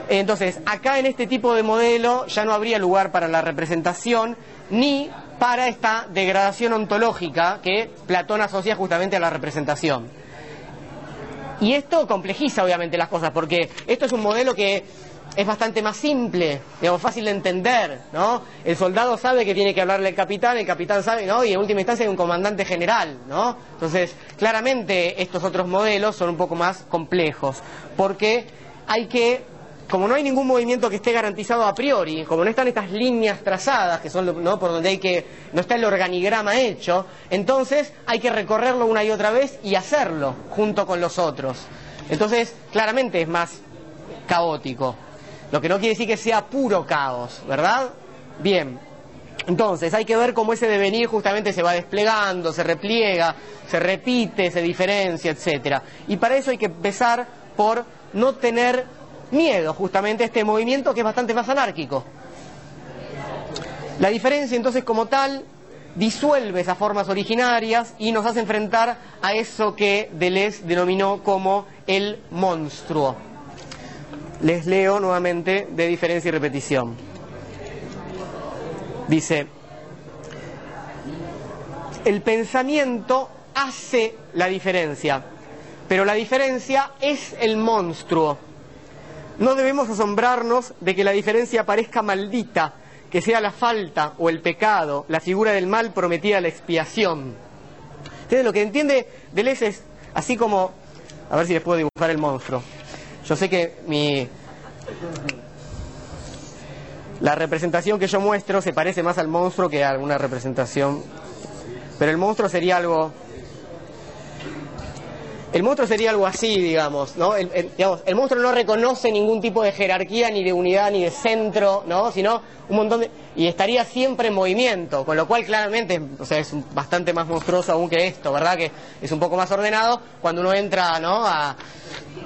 Entonces, acá en este tipo de modelo ya no habría lugar para la representación ni para esta degradación ontológica que Platón asocia justamente a la representación. Y esto complejiza obviamente las cosas, porque esto es un modelo que es bastante más simple, digamos, fácil de entender, ¿no? El soldado sabe que tiene que hablarle al capitán, el capitán sabe, ¿no? Y en última instancia hay un comandante general, ¿no? Entonces, claramente estos otros modelos son un poco más complejos, porque hay que como no hay ningún movimiento que esté garantizado a priori, como no están estas líneas trazadas, que son ¿no? por donde hay que, no está el organigrama hecho, entonces hay que recorrerlo una y otra vez y hacerlo junto con los otros. Entonces, claramente es más caótico. Lo que no quiere decir que sea puro caos, ¿verdad? Bien. Entonces, hay que ver cómo ese devenir justamente se va desplegando, se repliega, se repite, se diferencia, etcétera. Y para eso hay que empezar por no tener miedo justamente a este movimiento que es bastante más anárquico. La diferencia entonces como tal disuelve esas formas originarias y nos hace enfrentar a eso que Deleuze denominó como el monstruo. Les leo nuevamente de diferencia y repetición. Dice, el pensamiento hace la diferencia, pero la diferencia es el monstruo no debemos asombrarnos de que la diferencia parezca maldita, que sea la falta o el pecado, la figura del mal prometida a la expiación. Entonces lo que entiende Deleuze es así como, a ver si les puedo dibujar el monstruo. Yo sé que mi la representación que yo muestro se parece más al monstruo que a alguna representación, pero el monstruo sería algo el monstruo sería algo así, digamos, ¿no? El, monstruo no reconoce ningún tipo de jerarquía, ni de unidad, ni de centro, ¿no? Sino un montón de... Y estaría siempre en movimiento, con lo cual claramente, o sea, es bastante más monstruoso aún que esto, ¿verdad? Que es un poco más ordenado cuando uno entra, ¿no? A...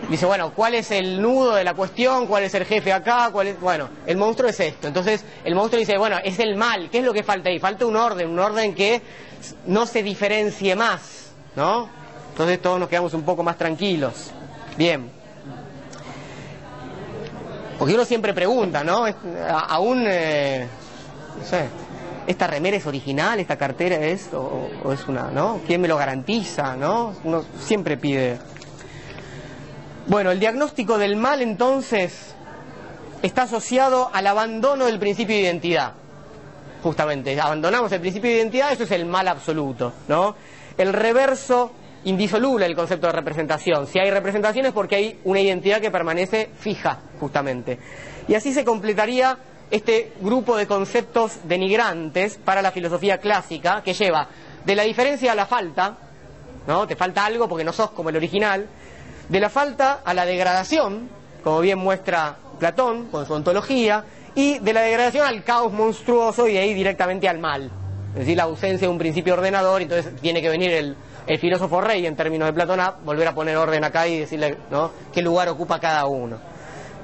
Dice, bueno, ¿cuál es el nudo de la cuestión? ¿Cuál es el jefe acá? ¿Cuál es...? Bueno, el monstruo es esto. Entonces, el monstruo dice, bueno, es el mal. ¿Qué es lo que falta ahí? Falta un orden, un orden que no se diferencie más, ¿no? Entonces todos nos quedamos un poco más tranquilos. Bien. Porque uno siempre pregunta, ¿no? Aún, eh, no sé, ¿esta remera es original? ¿Esta cartera es? O, es una, ¿no? ¿Quién me lo garantiza? ¿No? Uno siempre pide. Bueno, el diagnóstico del mal entonces está asociado al abandono del principio de identidad. Justamente, abandonamos el principio de identidad, eso es el mal absoluto, ¿no? El reverso indisoluble el concepto de representación. Si hay representación es porque hay una identidad que permanece fija, justamente. Y así se completaría este grupo de conceptos denigrantes para la filosofía clásica que lleva de la diferencia a la falta, ¿no? Te falta algo porque no sos como el original, de la falta a la degradación, como bien muestra Platón con su ontología, y de la degradación al caos monstruoso y ahí directamente al mal. Es decir, la ausencia de un principio ordenador, entonces tiene que venir el, el filósofo rey en términos de Platón a volver a poner orden acá y decirle ¿no? qué lugar ocupa cada uno.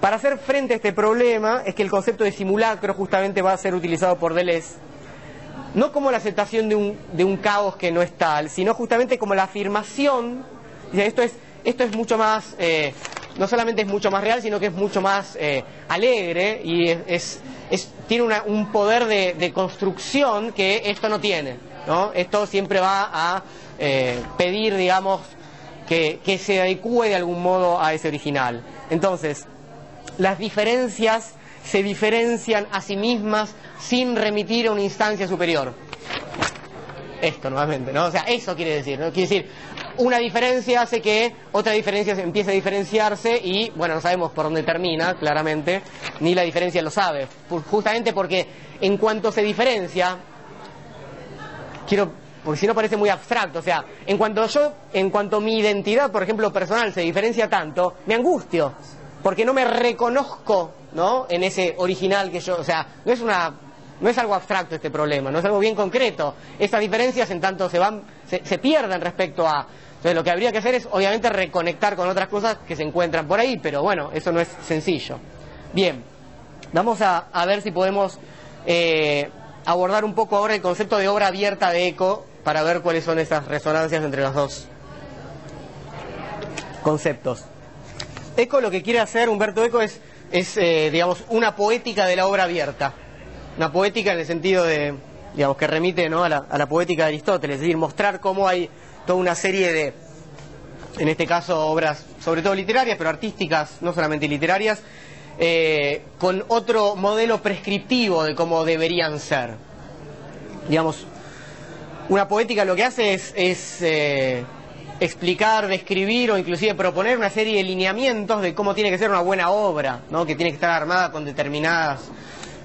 Para hacer frente a este problema es que el concepto de simulacro justamente va a ser utilizado por Deleuze, no como la aceptación de un, de un caos que no es tal, sino justamente como la afirmación, esto es, esto es mucho más, eh, no solamente es mucho más real, sino que es mucho más eh, alegre y es, es, tiene un poder de, de construcción que esto no tiene. Esto siempre va a eh, pedir, digamos, que, se adecue de algún modo a ese original. Entonces, las diferencias se diferencian a sí mismas sin remitir a una instancia superior. Esto nuevamente, ¿no? O sea, eso quiere decir, ¿no? Quiere decir, una diferencia hace que otra diferencia empiece a diferenciarse y, bueno, no sabemos por dónde termina, claramente, ni la diferencia lo sabe. Justamente porque en cuanto se diferencia, quiero porque si no parece muy abstracto. O sea, en cuanto yo, en cuanto mi identidad, por ejemplo, personal se diferencia tanto, me angustio, porque no me reconozco, ¿no? En ese original que yo, o sea, no es una, no es algo abstracto este problema, no es algo bien concreto. Esas diferencias en tanto se van, se, pierden respecto a, entonces lo que habría que hacer es obviamente reconectar con otras cosas que se encuentran por ahí, pero bueno, eso no es sencillo. Bien, vamos a, ver si podemos eh, abordar un poco ahora el concepto de obra abierta de Eco para ver cuáles son esas resonancias entre los dos conceptos. Eco lo que quiere hacer, Humberto Eco, es, es eh, digamos, una poética de la obra abierta. Una poética en el sentido de, digamos, que remite ¿no? a, la, a la poética de Aristóteles, es decir, mostrar cómo hay toda una serie de, en este caso, obras, sobre todo literarias, pero artísticas, no solamente literarias, eh, con otro modelo prescriptivo de cómo deberían ser. Digamos, una poética lo que hace es, eh, explicar, describir o inclusive proponer una serie de lineamientos de cómo tiene que ser una buena obra, ¿no? que tiene que estar armada con determinadas,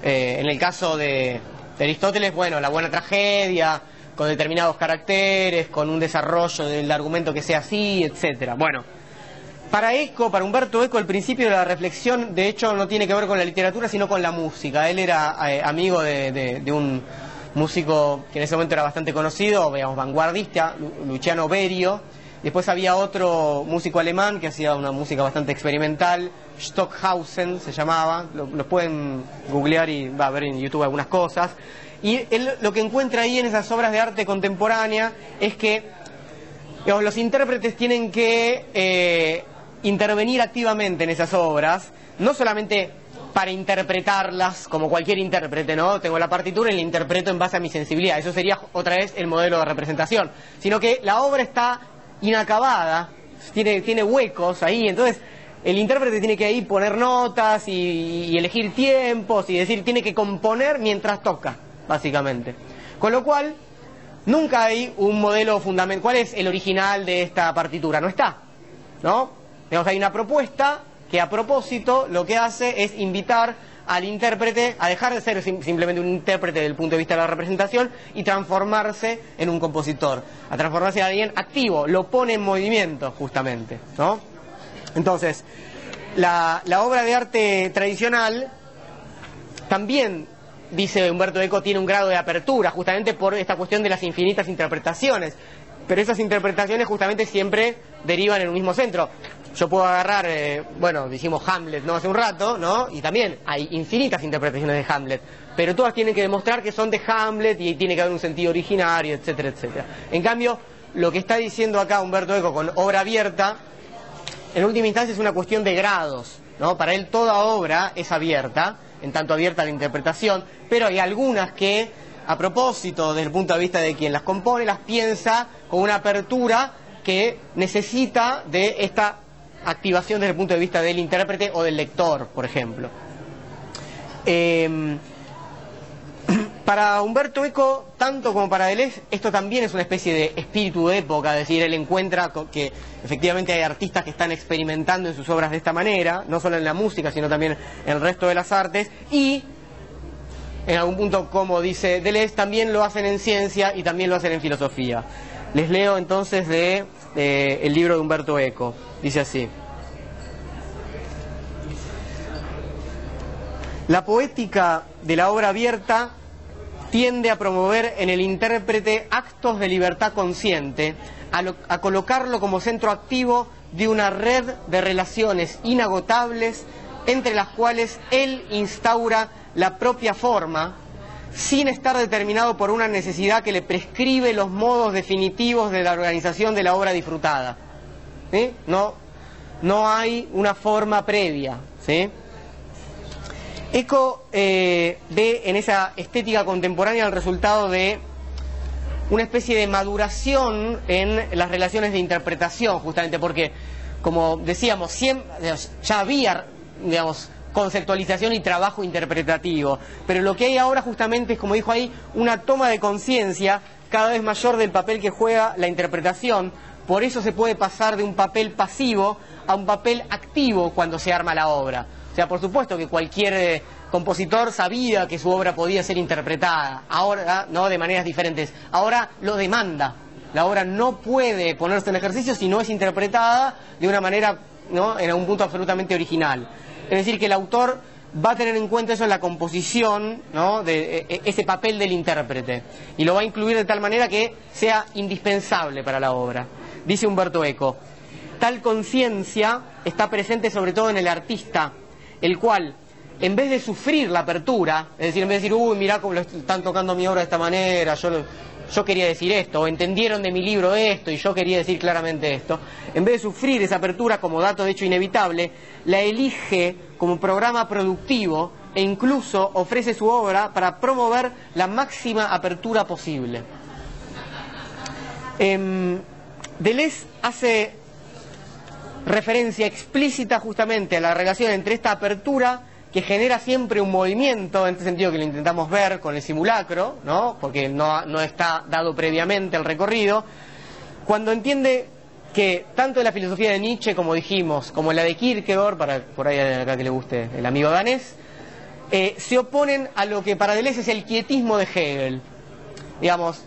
eh, en el caso de, Aristóteles, bueno, la buena tragedia, con determinados caracteres, con un desarrollo del argumento que sea así, etcétera. Bueno, para Eco, para Humberto Eco, el principio de la reflexión, de hecho, no tiene que ver con la literatura, sino con la música. Él era eh, amigo de un músico que en ese momento era bastante conocido, digamos, vanguardista, Luciano Berio. Después había otro músico alemán que hacía una música bastante experimental, Stockhausen se llamaba, lo, pueden googlear y va a ver en YouTube algunas cosas. Y él lo que encuentra ahí en esas obras de arte contemporánea es que los intérpretes tienen que eh, intervenir activamente en esas obras, no solamente para interpretarlas como cualquier intérprete, ¿no? Tengo la partitura y la interpreto en base a mi sensibilidad. Eso sería otra vez el modelo de representación. Sino que la obra está inacabada, tiene, huecos ahí, entonces el intérprete tiene que ahí poner notas y, elegir tiempos y decir, tiene que componer mientras toca, básicamente. Con lo cual, nunca hay un modelo fundamental. ¿Cuál es el original de esta partitura? No está, ¿no? Tenemos hay una propuesta que a propósito lo que hace es invitar al intérprete a dejar de ser simplemente un intérprete desde el punto de vista de la representación y transformarse en un compositor, a transformarse en alguien activo, lo pone en movimiento justamente, ¿no? Entonces, la, obra de arte tradicional también dice Humberto Eco, tiene un grado de apertura, justamente por esta cuestión de las infinitas interpretaciones. Pero esas interpretaciones justamente siempre derivan en un mismo centro. Yo puedo agarrar, eh, bueno, dijimos Hamlet no hace un rato, ¿no? Y también hay infinitas interpretaciones de Hamlet, pero todas tienen que demostrar que son de Hamlet y tiene que haber un sentido originario, etcétera, etcétera. En cambio, lo que está diciendo acá Humberto Eco con obra abierta, en última instancia es una cuestión de grados, ¿no? Para él toda obra es abierta, en tanto abierta a la interpretación, pero hay algunas que, a propósito, desde el punto de vista de quien las compone, las piensa con una apertura que necesita de esta activación desde el punto de vista del intérprete o del lector, por ejemplo. Em, para Humberto Eco, tanto como para Deleuze, esto también es una especie de espíritu de época, es decir, él encuentra que efectivamente hay artistas que están experimentando en sus obras de esta manera, no solo en la música, sino también en el resto de las artes, y en algún punto, como dice Deleuze, también lo hacen en ciencia y también lo hacen en filosofía. Les leo entonces de, el libro de Humberto Eco. Dice así. La poética de la obra abierta tiende a promover en el intérprete actos de libertad consciente, a, colocarlo como centro activo de una red de relaciones inagotables entre las cuales él instaura la propia forma, sin estar determinado por una necesidad que le prescribe los modos definitivos de la organización de la obra disfrutada. No, no hay una forma previa. ¿sí? Eco eh, ve en esa estética contemporánea el resultado de una especie de maduración en las relaciones de interpretación, justamente porque, como decíamos, ya había, digamos, conceptualización y trabajo interpretativo, pero lo que hay ahora justamente es, como dijo ahí, una toma de conciencia cada vez mayor del papel que juega la interpretación, por eso se puede pasar de un papel pasivo a un papel activo cuando se arma la obra. O sea, por supuesto que cualquier eh, compositor sabía que su obra podía ser interpretada, ahora, ¿no? De maneras diferentes. Ahora lo demanda. La obra no puede ponerse en ejercicio si no es interpretada de una manera, ¿no? En un punto absolutamente original. Es decir, que el autor va a tener en cuenta eso en la composición, ¿no? De e, e, ese papel del intérprete. Y lo va a incluir de tal manera que sea indispensable para la obra. Dice Humberto Eco, tal conciencia está presente sobre todo en el artista, el cual, en vez de sufrir la apertura, es decir, en vez de decir, uy, mirá cómo lo están tocando mi obra de esta manera, yo, yo quería decir esto, o entendieron de mi libro esto y yo quería decir claramente esto, en vez de sufrir esa apertura como dato de hecho inevitable, la elige como programa productivo e incluso ofrece su obra para promover la máxima apertura posible. Em, Deleuze hace referencia explícita justamente a la relación entre esta apertura que genera siempre un movimiento, en este sentido que lo intentamos ver con el simulacro, ¿no? porque no, no está dado previamente el recorrido, cuando entiende que tanto la filosofía de Nietzsche, como dijimos, como la de Kierkegaard, para por ahí acá que le guste el amigo danés, eh, se oponen a lo que para Deleuze es el quietismo de Hegel. Digamos,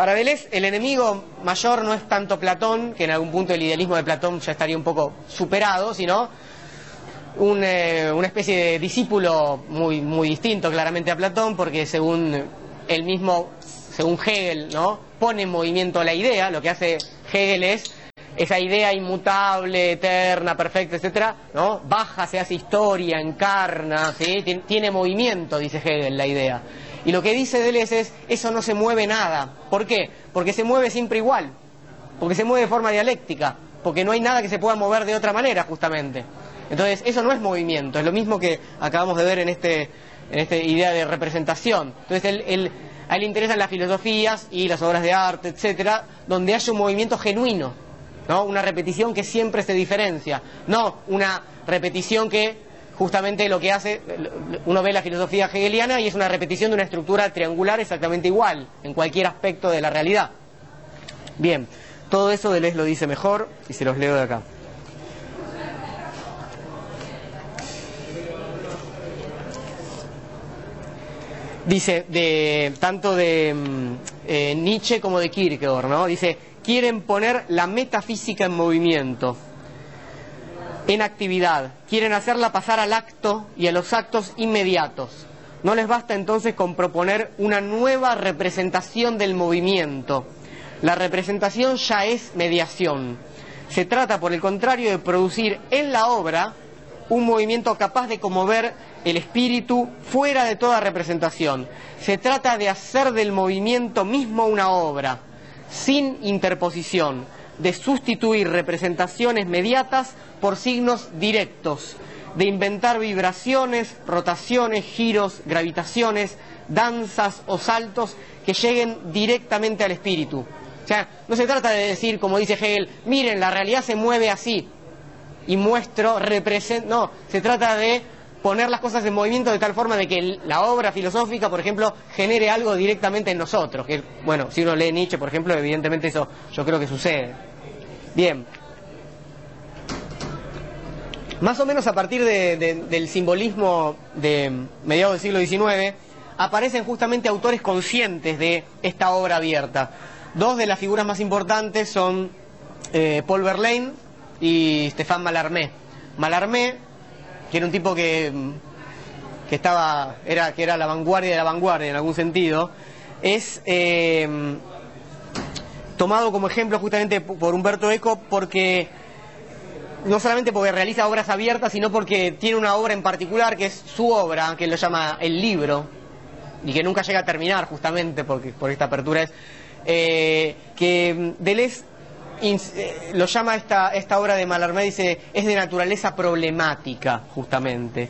para Deleuze el enemigo mayor no es tanto Platón, que en algún punto el idealismo de Platón ya estaría un poco superado, sino eh, una especie de discípulo muy, muy distinto claramente a Platón, porque según el mismo, según Hegel, ¿no? pone en movimiento la idea, lo que hace Hegel es esa idea inmutable, eterna, perfecta, etcétera, ¿no? Baja, se hace historia, encarna, ¿sí? tiene movimiento, dice Hegel, la idea. Y lo que dice Deleuze es, eso no se mueve nada. ¿Por qué? Porque se mueve siempre igual, porque se mueve de forma dialéctica, porque no hay nada que se pueda mover de otra manera, justamente. Entonces, eso no es movimiento, es lo mismo que acabamos de ver en este en esta idea de representación. Entonces, él, a él le interesan las filosofías y las obras de arte, etcétera, donde haya un movimiento genuino, ¿no? Una repetición que siempre se diferencia, no una repetición que justamente lo que hace, uno ve la filosofía hegeliana y es una repetición de una estructura triangular exactamente igual en cualquier aspecto de la realidad. Bien, todo eso Deleuze lo dice mejor y se los leo de acá. Dice, de, tanto de mm, eh, Nietzsche como de Kierkegaard, ¿no? Dice, quieren poner la metafísica en movimiento, en actividad, quieren hacerla pasar al acto y a los actos inmediatos. No les basta entonces con proponer una nueva representación del movimiento. La representación ya es mediación. Se trata, por el contrario, de producir en la obra un movimiento capaz de conmover el espíritu fuera de toda representación. Se trata de hacer del movimiento mismo una obra, sin interposición, de sustituir representaciones mediatas por signos directos, de inventar vibraciones, rotaciones, giros, gravitaciones, danzas o saltos que lleguen directamente al espíritu. O sea, no se trata de decir, como dice Hegel, miren, la realidad se mueve así y muestro, represento, no, se trata de poner las cosas en movimiento de tal forma de que la obra filosófica, por ejemplo, genere algo directamente en nosotros. Que, bueno, si uno lee Nietzsche, por ejemplo, evidentemente eso yo creo que sucede. Bien. Más o menos a partir del simbolismo de mediados del siglo XIX, aparecen justamente autores conscientes de esta obra abierta. Dos de las figuras más importantes son eh, Paul Verlaine y Stéphane Mallarmé. Mallarmé que era un tipo que, que estaba, era, que era la vanguardia de la vanguardia en algún sentido, es eh, tomado como ejemplo justamente por Humberto Eco porque no solamente porque realiza obras abiertas, sino porque tiene una obra en particular que es su obra, que lo llama el libro, y que nunca llega a terminar justamente porque por esta apertura es, eh, que Deleuze eh, lo llama esta, esta obra de Mallarmé, dice, es de naturaleza problemática, justamente.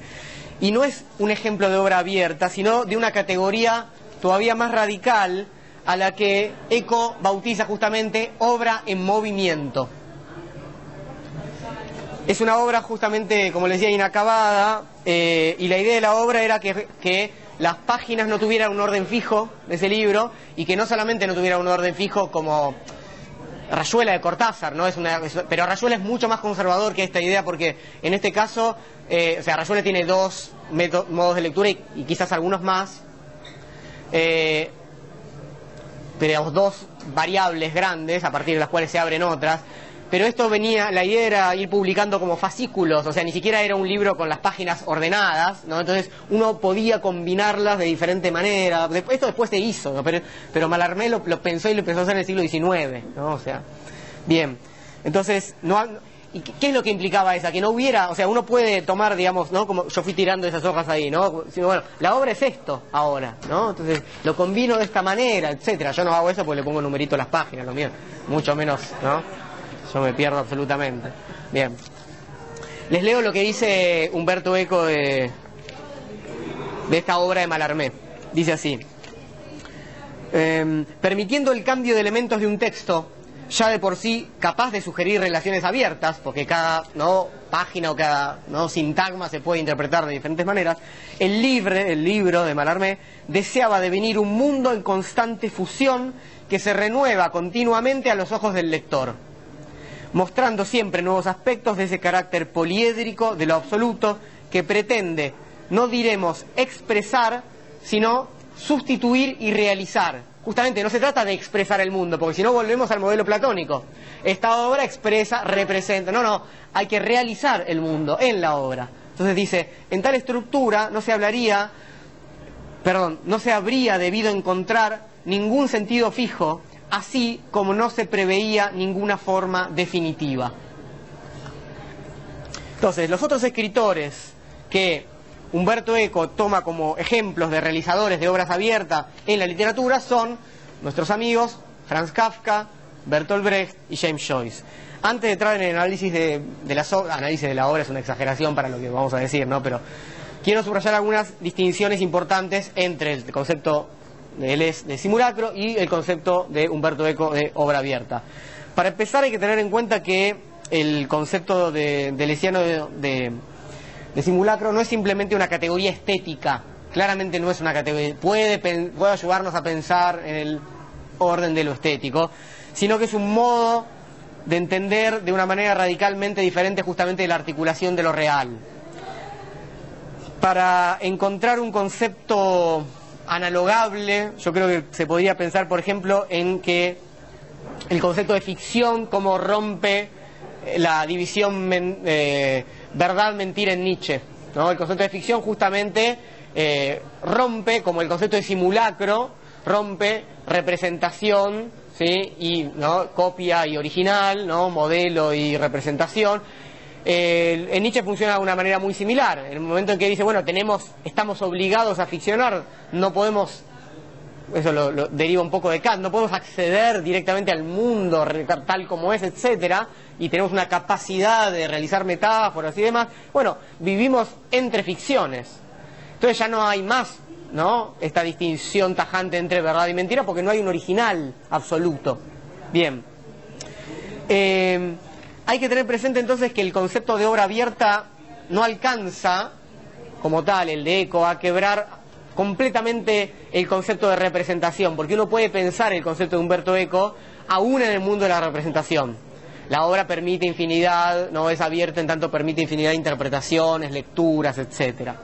Y no es un ejemplo de obra abierta, sino de una categoría todavía más radical a la que Eco bautiza justamente obra en movimiento. Es una obra justamente, como les decía, inacabada, eh, y la idea de la obra era que, que las páginas no tuvieran un orden fijo de ese libro, y que no solamente no tuviera un orden fijo como Rayuela de Cortázar, ¿no? Es una, pero Rayuela es mucho más conservador que esta idea porque en este caso, eh, o sea, Rayuela tiene dos modos de lectura y, quizás algunos más, eh, pero dos variables grandes a partir de las cuales se abren otras. Pero esto venía, la idea era ir publicando como fascículos, o sea, ni siquiera era un libro con las páginas ordenadas, ¿no? Entonces uno podía combinarlas de diferente manera. Esto después se hizo, ¿no? pero, Malarmé lo, pensó y lo pensó hacer en el siglo XIX, ¿no? O sea, bien. Entonces, no, ¿y qué es lo que implicaba esa? Que no hubiera, o sea, uno puede tomar, digamos, ¿no? Como yo fui tirando esas hojas ahí, ¿no? bueno, la obra es esto ahora, ¿no? Entonces, lo combino de esta manera, etcétera. Yo no hago eso porque le pongo numerito a las páginas, lo mío, mucho menos, ¿no? Yo me pierdo absolutamente. Bien. Les leo lo que dice Humberto Eco de, de esta obra de Malarmé. Dice así. Em, permitiendo el cambio de elementos de un texto, ya de por sí capaz de sugerir relaciones abiertas, porque cada página o cada sintagma se puede interpretar de diferentes maneras, el, libre, el libro de Malarmé deseaba devenir un mundo en constante fusión que se renueva continuamente a los ojos del lector mostrando siempre nuevos aspectos de ese carácter poliédrico de lo absoluto que pretende, no diremos expresar, sino sustituir y realizar. Justamente no se trata de expresar el mundo, porque si no volvemos al modelo platónico. Esta obra expresa, representa. No, no, hay que realizar el mundo en la obra. Entonces dice, en tal estructura no se hablaría, perdón, no se habría debido encontrar ningún sentido fijo así como no se preveía ninguna forma definitiva. Entonces, los otros escritores que Humberto Eco toma como ejemplos de realizadores de obras abiertas en la literatura son nuestros amigos Franz Kafka, Bertolt Brecht y James Joyce. Antes de entrar en el análisis de, la análisis de la obra es una exageración para lo que vamos a decir, ¿no? Pero quiero subrayar algunas distinciones importantes entre el concepto él es de simulacro y el concepto de Humberto Eco de obra abierta. Para empezar hay que tener en cuenta que el concepto de, de Lesiano de, de, simulacro no es simplemente una categoría estética, claramente no es una categoría, puede, puede ayudarnos a pensar en el orden de lo estético, sino que es un modo de entender de una manera radicalmente diferente justamente de la articulación de lo real. Para encontrar un concepto analogable, yo creo que se podría pensar, por ejemplo, en que el concepto de ficción como rompe la división eh, verdad-mentira en Nietzsche. ¿no? El concepto de ficción justamente eh, rompe, como el concepto de simulacro, rompe representación ¿sí? y ¿no? copia y original, ¿no? modelo y representación. en Nietzsche funciona de una manera muy similar. En el momento en que dice, bueno, tenemos, estamos obligados a ficcionar, no podemos eso lo, deriva un poco de Kant, no podemos acceder directamente al mundo tal como es, etcétera, y tenemos una capacidad de realizar metáforas y demás. Bueno, vivimos entre ficciones. Entonces ya no hay más, ¿no? Esta distinción tajante entre verdad y mentira porque no hay un original absoluto. Bien. Eh, hay que tener presente entonces que el concepto de obra abierta no alcanza, como tal, el de Eco, a quebrar completamente el concepto de representación, porque uno puede pensar el concepto de Humberto Eco aún en el mundo de la representación. La obra permite infinidad, no es abierta en tanto permite infinidad de interpretaciones, lecturas, etcétera.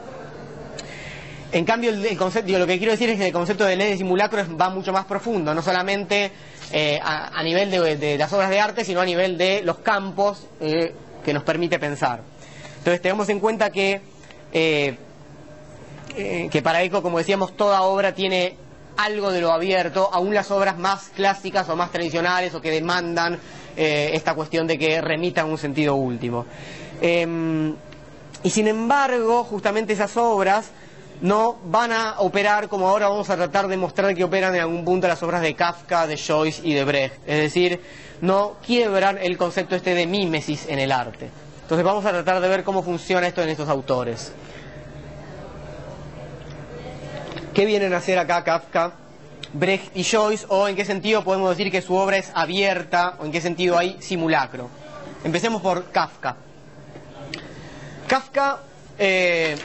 En cambio, el, concepto, lo que quiero decir es que el concepto de ley de simulacro va mucho más profundo, no solamente eh, a, nivel de, las obras de arte, sino a nivel de los campos eh, que nos permite pensar. Entonces, tenemos en cuenta que eh, eh, que para Eco, como decíamos, toda obra tiene algo de lo abierto, aún las obras más clásicas o más tradicionales o que demandan eh, esta cuestión de que remitan un sentido último. Em, y sin embargo, justamente esas obras no van a operar como ahora vamos a tratar de mostrar que operan en algún punto las obras de Kafka, de Joyce y de Brecht. Es decir, no quiebran el concepto este de mímesis en el arte. Entonces vamos a tratar de ver cómo funciona esto en estos autores. ¿Qué vienen a hacer acá Kafka, Brecht y Joyce? ¿O en qué sentido podemos decir que su obra es abierta? ¿O en qué sentido hay simulacro? Empecemos por Kafka. Kafka, eh,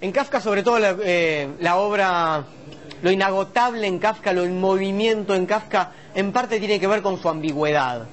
en Kafka sobre todo la, eh, la obra, lo inagotable en Kafka, lo en movimiento en Kafka, en parte tiene que ver con su ambigüedad.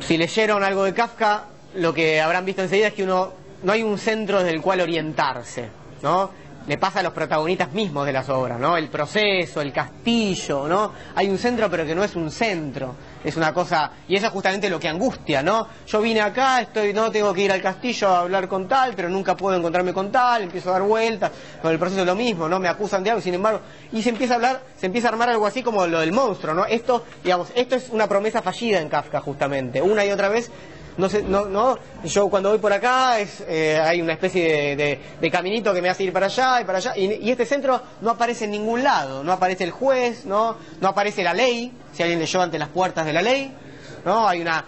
Si leyeron algo de Kafka, lo que habrán visto enseguida es que uno no hay un centro desde el cual orientarse, ¿no? Le pasa a los protagonistas mismos de las obras, ¿no? El proceso, el castillo, ¿no? Hay un centro pero que no es un centro, es una cosa, y eso es justamente lo que angustia, ¿no? Yo vine acá, estoy, no tengo que ir al castillo a hablar con tal, pero nunca puedo encontrarme con tal, empiezo a dar vueltas, con el proceso es lo mismo, ¿no? Me acusan de algo, sin embargo, y se empieza a hablar, se empieza a armar algo así como lo del monstruo, ¿no? Esto, digamos, esto es una promesa fallida en Kafka justamente, una y otra vez no sé, no, no, yo cuando voy por acá es, eh, hay una especie de, caminito que me hace ir para allá y para allá, y, este centro no aparece en ningún lado, no aparece el juez, no, no aparece la ley, si alguien leyó ante las puertas de la ley, no, hay una,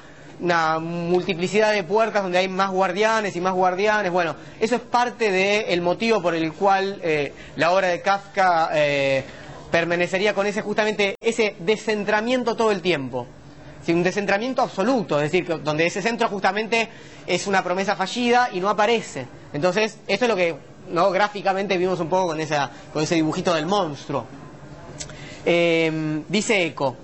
multiplicidad de puertas donde hay más guardianes y más guardianes. Bueno, eso es parte del motivo por el cual eh, la obra de Kafka eh, permanecería con ese justamente ese descentramiento todo el tiempo un descentramiento absoluto, es decir, donde ese centro justamente es una promesa fallida y no aparece. Entonces, esto es lo que no gráficamente vimos un poco con, esa, con ese dibujito del monstruo. Em, dice Eco,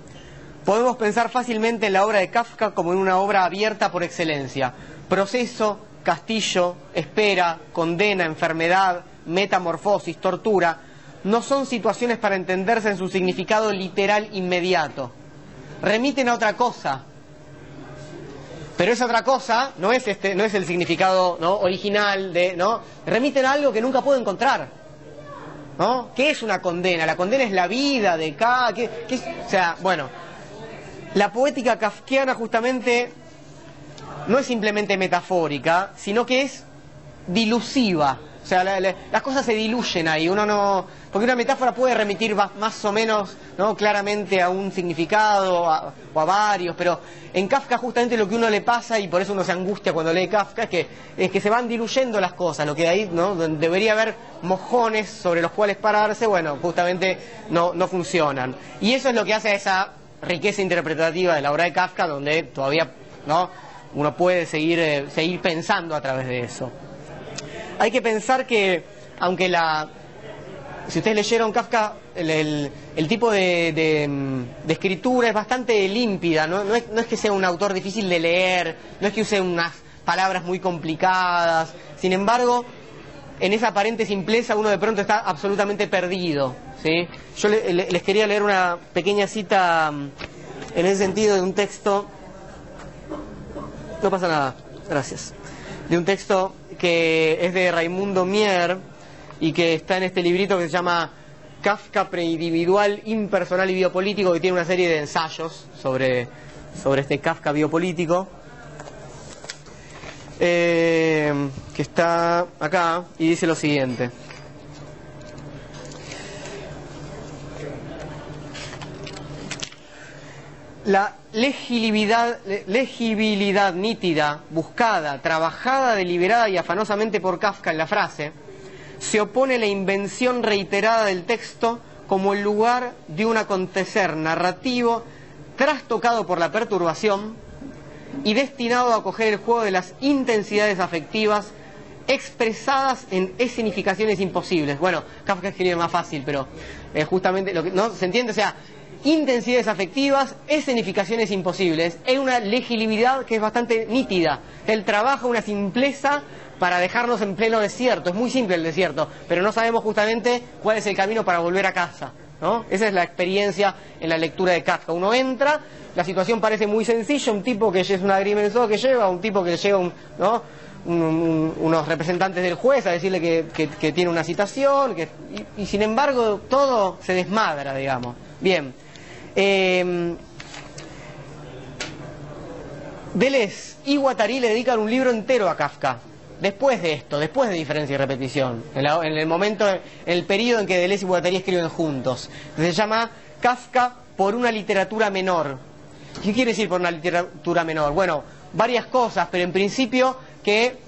podemos pensar fácilmente en la obra de Kafka como en una obra abierta por excelencia. Proceso, castillo, espera, condena, enfermedad, metamorfosis, tortura, no son situaciones para entenderse en su significado literal inmediato remiten a otra cosa. Pero esa otra cosa no es este, no es el significado ¿no? original de, ¿no? Remiten a algo que nunca puedo encontrar. ¿No? ¿Qué es una condena? La condena es la vida de cada. ¿qué, O sea, bueno, la poética kafkiana justamente no es simplemente metafórica, sino que es dilusiva. O sea, las cosas se diluyen ahí, uno no... Porque una metáfora puede remitir más o menos ¿no? claramente a un significado o a varios, pero en Kafka justamente lo que uno le pasa, y por eso uno se angustia cuando lee Kafka, es que, se van diluyendo las cosas, lo que ahí ¿no? debería haber mojones sobre los cuales pararse, bueno, justamente no, no funcionan. Y eso es lo que hace a esa riqueza interpretativa de la obra de Kafka, donde todavía ¿no? uno puede seguir, eh, seguir pensando a través de eso. Hay que pensar que, aunque la, si ustedes leyeron Kafka, el, tipo de, escritura es bastante límpida, ¿no? es, que sea un autor difícil de leer, no es que use unas palabras muy complicadas, sin embargo, en esa aparente simpleza uno de pronto está absolutamente perdido. ¿sí? Yo les quería leer una pequeña cita mm, en ese sentido de un texto, no pasa nada, gracias, de un texto que es de Raimundo Mier y que está en este librito que se llama Kafka preindividual, impersonal y biopolítico, que tiene una serie de ensayos sobre, sobre este Kafka biopolítico. Eh, que está acá y dice lo siguiente. La legibilidad, legibilidad nítida, buscada, trabajada deliberada y afanosamente por Kafka en la frase, se opone a la invención reiterada del texto como el lugar de un acontecer narrativo trastocado por la perturbación y destinado a acoger el juego de las intensidades afectivas expresadas en escenificaciones imposibles. Bueno, Kafka escribe más fácil, pero eh, justamente lo que no se entiende, o sea, intensidades afectivas, escenificaciones imposibles, es una legibilidad que es bastante nítida. Él trabaja una simpleza para dejarnos en pleno desierto. Es muy simple el desierto, pero no sabemos justamente cuál es el camino para volver a casa. ¿no? Esa es la experiencia en la lectura de Kafka. Uno entra, la situación parece muy sencilla, un tipo que es un agrimensor que lleva, un tipo que llega ¿no? unos representantes del juez a decirle que, tiene una citación, que, y, sin embargo todo se desmadra, digamos. Bien. Eh, y Guattari le dedican un libro entero a Kafka después de esto, después de diferencia y repetición, en, el momento, en el periodo en que Deleuze y Guattari escriben juntos. Se llama Kafka por una literatura menor. ¿Qué quiere decir por una literatura menor? Bueno, varias cosas, pero en principio que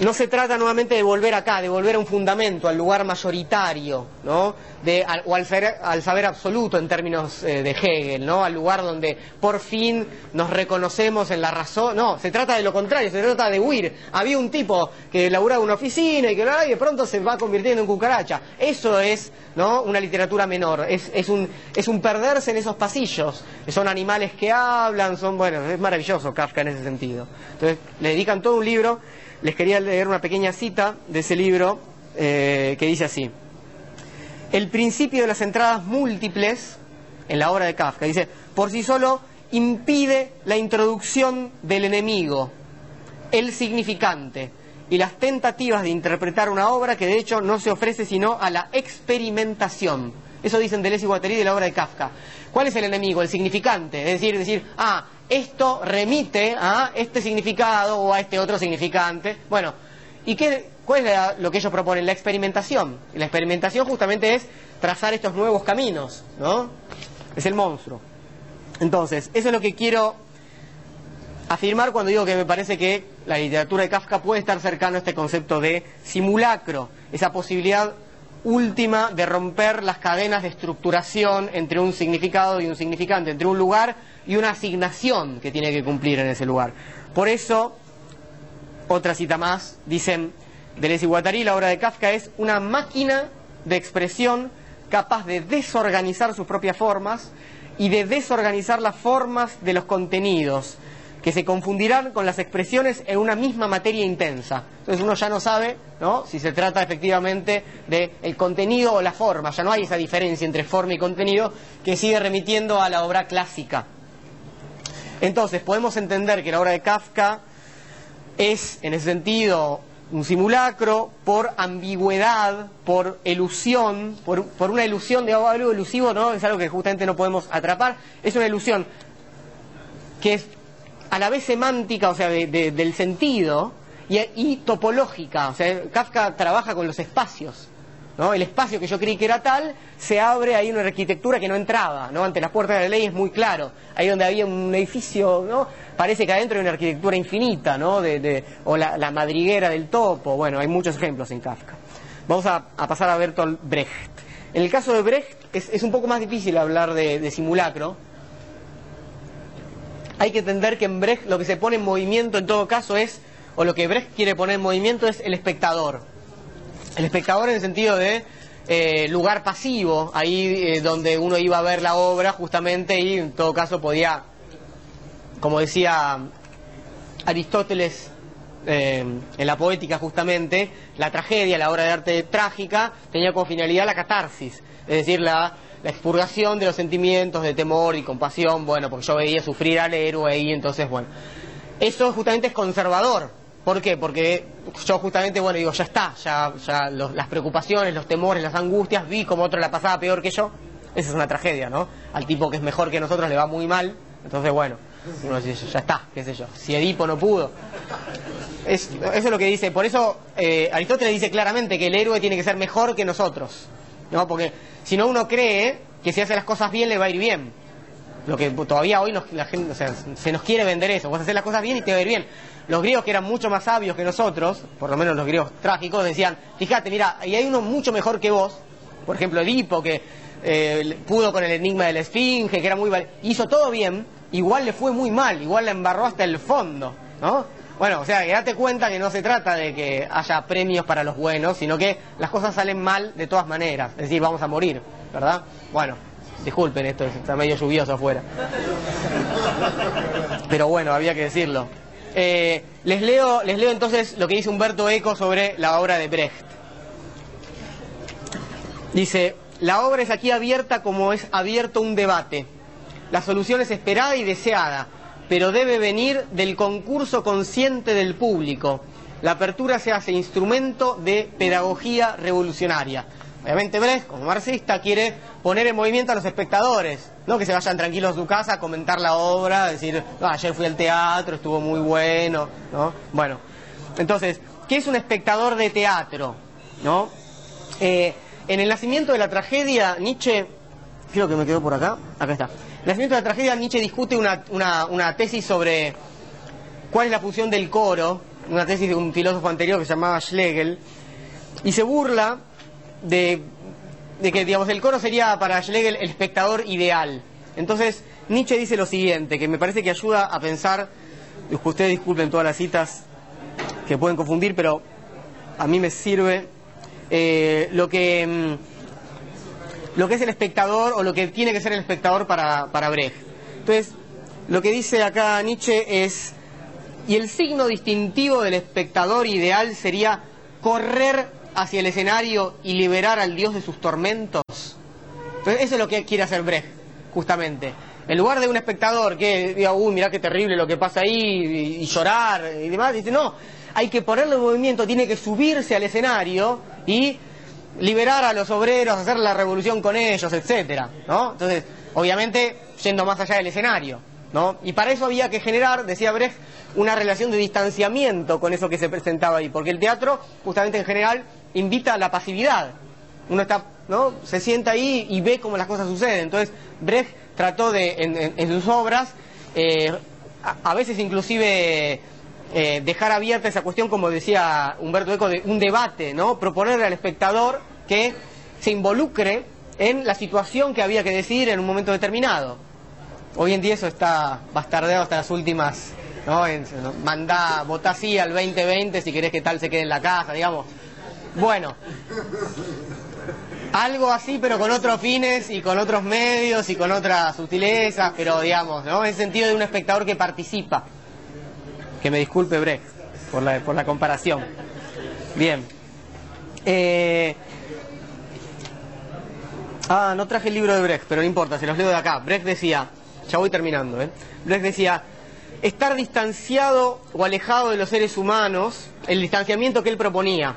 no se trata nuevamente de volver acá, de volver a un fundamento, al lugar mayoritario, ¿no? De, o al, saber absoluto en términos eh, de Hegel, ¿no? Al lugar donde por fin nos reconocemos en la razón. No, se trata de lo contrario, se trata de huir. Había un tipo que laburaba una oficina y que de pronto se va convirtiendo en cucaracha. Eso es, ¿no? Una literatura menor. Es, es, un, es un perderse en esos pasillos. Son animales que hablan, son, bueno, es maravilloso Kafka en ese sentido. Entonces, le dedican todo un libro les quería leer una pequeña cita de ese libro eh, que dice así. El principio de las entradas múltiples en la obra de Kafka, dice, por sí solo impide la introducción del enemigo, el significante, y las tentativas de interpretar una obra que de hecho no se ofrece sino a la experimentación. Eso dicen Deleuze y Guattari de la obra de Kafka. ¿Cuál es el enemigo? El significante. Es decir, decir, ah, esto remite a este significado o a este otro significante. Bueno, ¿y qué, cuál es lo que ellos proponen? La experimentación. la experimentación justamente es trazar estos nuevos caminos, ¿no? Es el monstruo. Entonces, eso es lo que quiero afirmar cuando digo que me parece que la literatura de Kafka puede estar cercano a este concepto de simulacro, esa posibilidad última de romper las cadenas de estructuración entre un significado y un significante, entre un lugar y una asignación que tiene que cumplir en ese lugar. Por eso, otra cita más, dicen Deleuze y Guattari, la obra de Kafka es una máquina de expresión capaz de desorganizar sus propias formas y de desorganizar las formas de los contenidos, que se confundirán con las expresiones en una misma materia intensa. Entonces uno ya no sabe ¿no? si se trata efectivamente del el contenido o la forma, ya no hay esa diferencia entre forma y contenido que sigue remitiendo a la obra clásica. Entonces podemos entender que la obra de Kafka es, en ese sentido, un simulacro por ambigüedad, por ilusión, por, una ilusión de algo elusivo, ¿no? Es algo que justamente no podemos atrapar. Es una ilusión que es a la vez semántica, o sea, del sentido, y, topológica. O sea, Kafka trabaja con los espacios. ¿No? El espacio que yo creí que era tal, se abre ahí una arquitectura que no entraba, ¿no? Ante las puertas de la ley es muy claro. Ahí donde había un edificio, ¿no? Parece que adentro hay una arquitectura infinita, ¿no? De, o la, madriguera del topo. Bueno, hay muchos ejemplos en Kafka. Vamos a, pasar a Bertolt Brecht. En el caso de Brecht es, un poco más difícil hablar de simulacro, hay que entender que en Brecht lo que se pone en movimiento en todo caso es, o lo que Brecht quiere poner en movimiento es el espectador. El espectador en el sentido de eh, lugar pasivo, ahí eh, donde uno iba a ver la obra justamente y en todo caso podía, como decía Aristóteles eh, en la poética justamente, la tragedia, la obra de arte trágica, tenía como finalidad la catarsis, es decir, la, la expurgación de los sentimientos de temor y compasión, bueno, porque yo veía sufrir al héroe y entonces, bueno, eso justamente es conservador. ¿Por qué? Porque yo justamente, bueno, digo, ya está, ya, las preocupaciones, los temores, las angustias, vi como otro la pasaba peor que yo. Esa es una tragedia, ¿no? Al tipo que es mejor que nosotros le va muy mal, entonces, bueno, uno dice, ya está, qué sé yo. Si Edipo no pudo. Es, eso es lo que dice. Por eso eh, Aristóteles dice claramente que el héroe tiene que ser mejor que nosotros. ¿no? Porque si no uno cree que si hace las cosas bien le va a ir bien. Lo que todavía hoy la gente, o sea, se nos quiere vender eso. Vas a hacer las cosas bien y te va a ir bien. Los griegos que eran mucho más sabios que nosotros, por lo menos los griegos trágicos, decían, fíjate, mira, y hay uno mucho mejor que vos, por ejemplo Edipo, que eh, pudo con el enigma de la esfinge, que era muy... hizo todo bien, igual le fue muy mal, igual la embarró hasta el fondo, ¿no? Bueno, o sea, que date cuenta que no se trata de que haya premios para los buenos, sino que las cosas salen mal de todas maneras. Es decir, vamos a morir, ¿verdad? Bueno, disculpen, esto está medio lluvioso afuera. Pero bueno, había que decirlo. Eh, les, leo, les leo entonces lo que dice Humberto Eco sobre la obra de Brecht. Dice, la obra es aquí abierta como es abierto un debate. La solución es esperada y deseada pero debe venir del concurso consciente del público. La apertura se hace instrumento de pedagogía revolucionaria. Obviamente Brecht, como marxista, quiere poner en movimiento a los espectadores, no que se vayan tranquilos a su casa a comentar la obra, decir, ayer fui al teatro, estuvo muy bueno, ¿no? Bueno, entonces, ¿qué es un espectador de teatro? ¿No? Eh, en el nacimiento de la tragedia, Nietzsche, creo que me quedó por acá, acá está. En el nacimiento de la tragedia, Nietzsche discute una, una, tesis sobre cuál es la función del coro, una tesis de un filósofo anterior que se llamaba Schlegel, y se burla de, que, digamos, el coro sería para Schlegel el espectador ideal. Entonces, Nietzsche dice lo siguiente, que me parece que ayuda a pensar, ustedes disculpen todas las citas que pueden confundir, pero a mí me sirve eh, lo que mm, lo que es el espectador o lo que tiene que ser el espectador para, para Brecht. Entonces, lo que dice acá Nietzsche es, y el signo distintivo del espectador ideal sería correr hacia el escenario y liberar al Dios de sus tormentos. Entonces, eso es lo que quiere hacer Brecht, justamente. En lugar de un espectador que diga, uy, mirá qué terrible lo que pasa ahí, y, llorar y demás, dice, no, hay que ponerlo en movimiento, tiene que subirse al escenario y liberar a los obreros, hacer la revolución con ellos, etcétera, ¿no? Entonces, obviamente, yendo más allá del escenario, ¿no? Y para eso había que generar, decía Brecht, una relación de distanciamiento con eso que se presentaba ahí, porque el teatro, justamente en general, invita a la pasividad. Uno está, ¿no? Se sienta ahí y ve cómo las cosas suceden. Entonces, Brecht trató de, en, sus obras, eh, a, veces inclusive eh, dejar abierta esa cuestión, como decía Humberto Eco, de un debate, ¿no? Proponerle al espectador que se involucre en la situación que había que decidir en un momento determinado. Hoy en día eso está bastardeado hasta las últimas, ¿no? Mandá, votá sí al 2020 si querés que tal se quede en la casa, digamos. Bueno, algo así, pero con otros fines y con otros medios y con otras sutilezas, pero digamos, ¿no? En sentido de un espectador que participa. Que me disculpe Brecht por la, por la comparación. Bien. Eh... Ah, no traje el libro de Brecht, pero no importa, se los leo de acá. Brecht decía, ya voy terminando, ¿eh? Decía, estar distanciado o alejado de los seres humanos, el distanciamiento que él proponía,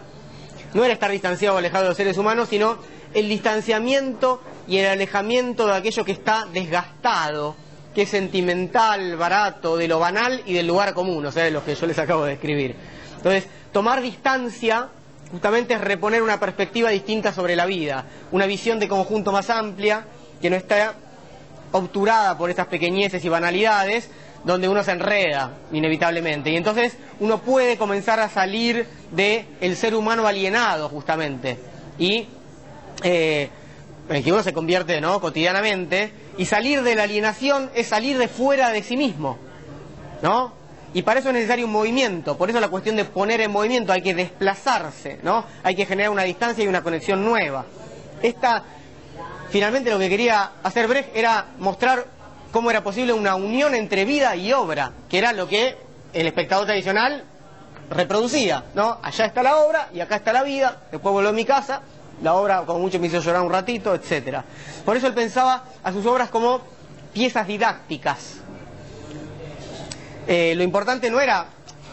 no era estar distanciado o alejado de los seres humanos, sino el distanciamiento y el alejamiento de aquello que está desgastado, que es sentimental, barato, de lo banal y del lugar común, o sea, de lo que yo les acabo de describir. Entonces, tomar distancia justamente es reponer una perspectiva distinta sobre la vida, una visión de conjunto más amplia, que no está obturada por estas pequeñeces y banalidades, donde uno se enreda inevitablemente. Y entonces uno puede comenzar a salir del el ser humano alienado, justamente, y eh, en el que uno se convierte ¿no? cotidianamente, y salir de la alienación es salir de fuera de sí mismo. ¿no? Y para eso es necesario un movimiento, por eso la cuestión de poner en movimiento, hay que desplazarse, ¿no? Hay que generar una distancia y una conexión nueva. Esta, finalmente lo que quería hacer Brecht era mostrar cómo era posible una unión entre vida y obra, que era lo que el espectador tradicional reproducía, ¿no? Allá está la obra y acá está la vida, después vuelvo a mi casa, la obra como mucho me hizo llorar un ratito, etcétera. Por eso él pensaba a sus obras como piezas didácticas, eh, lo importante no era,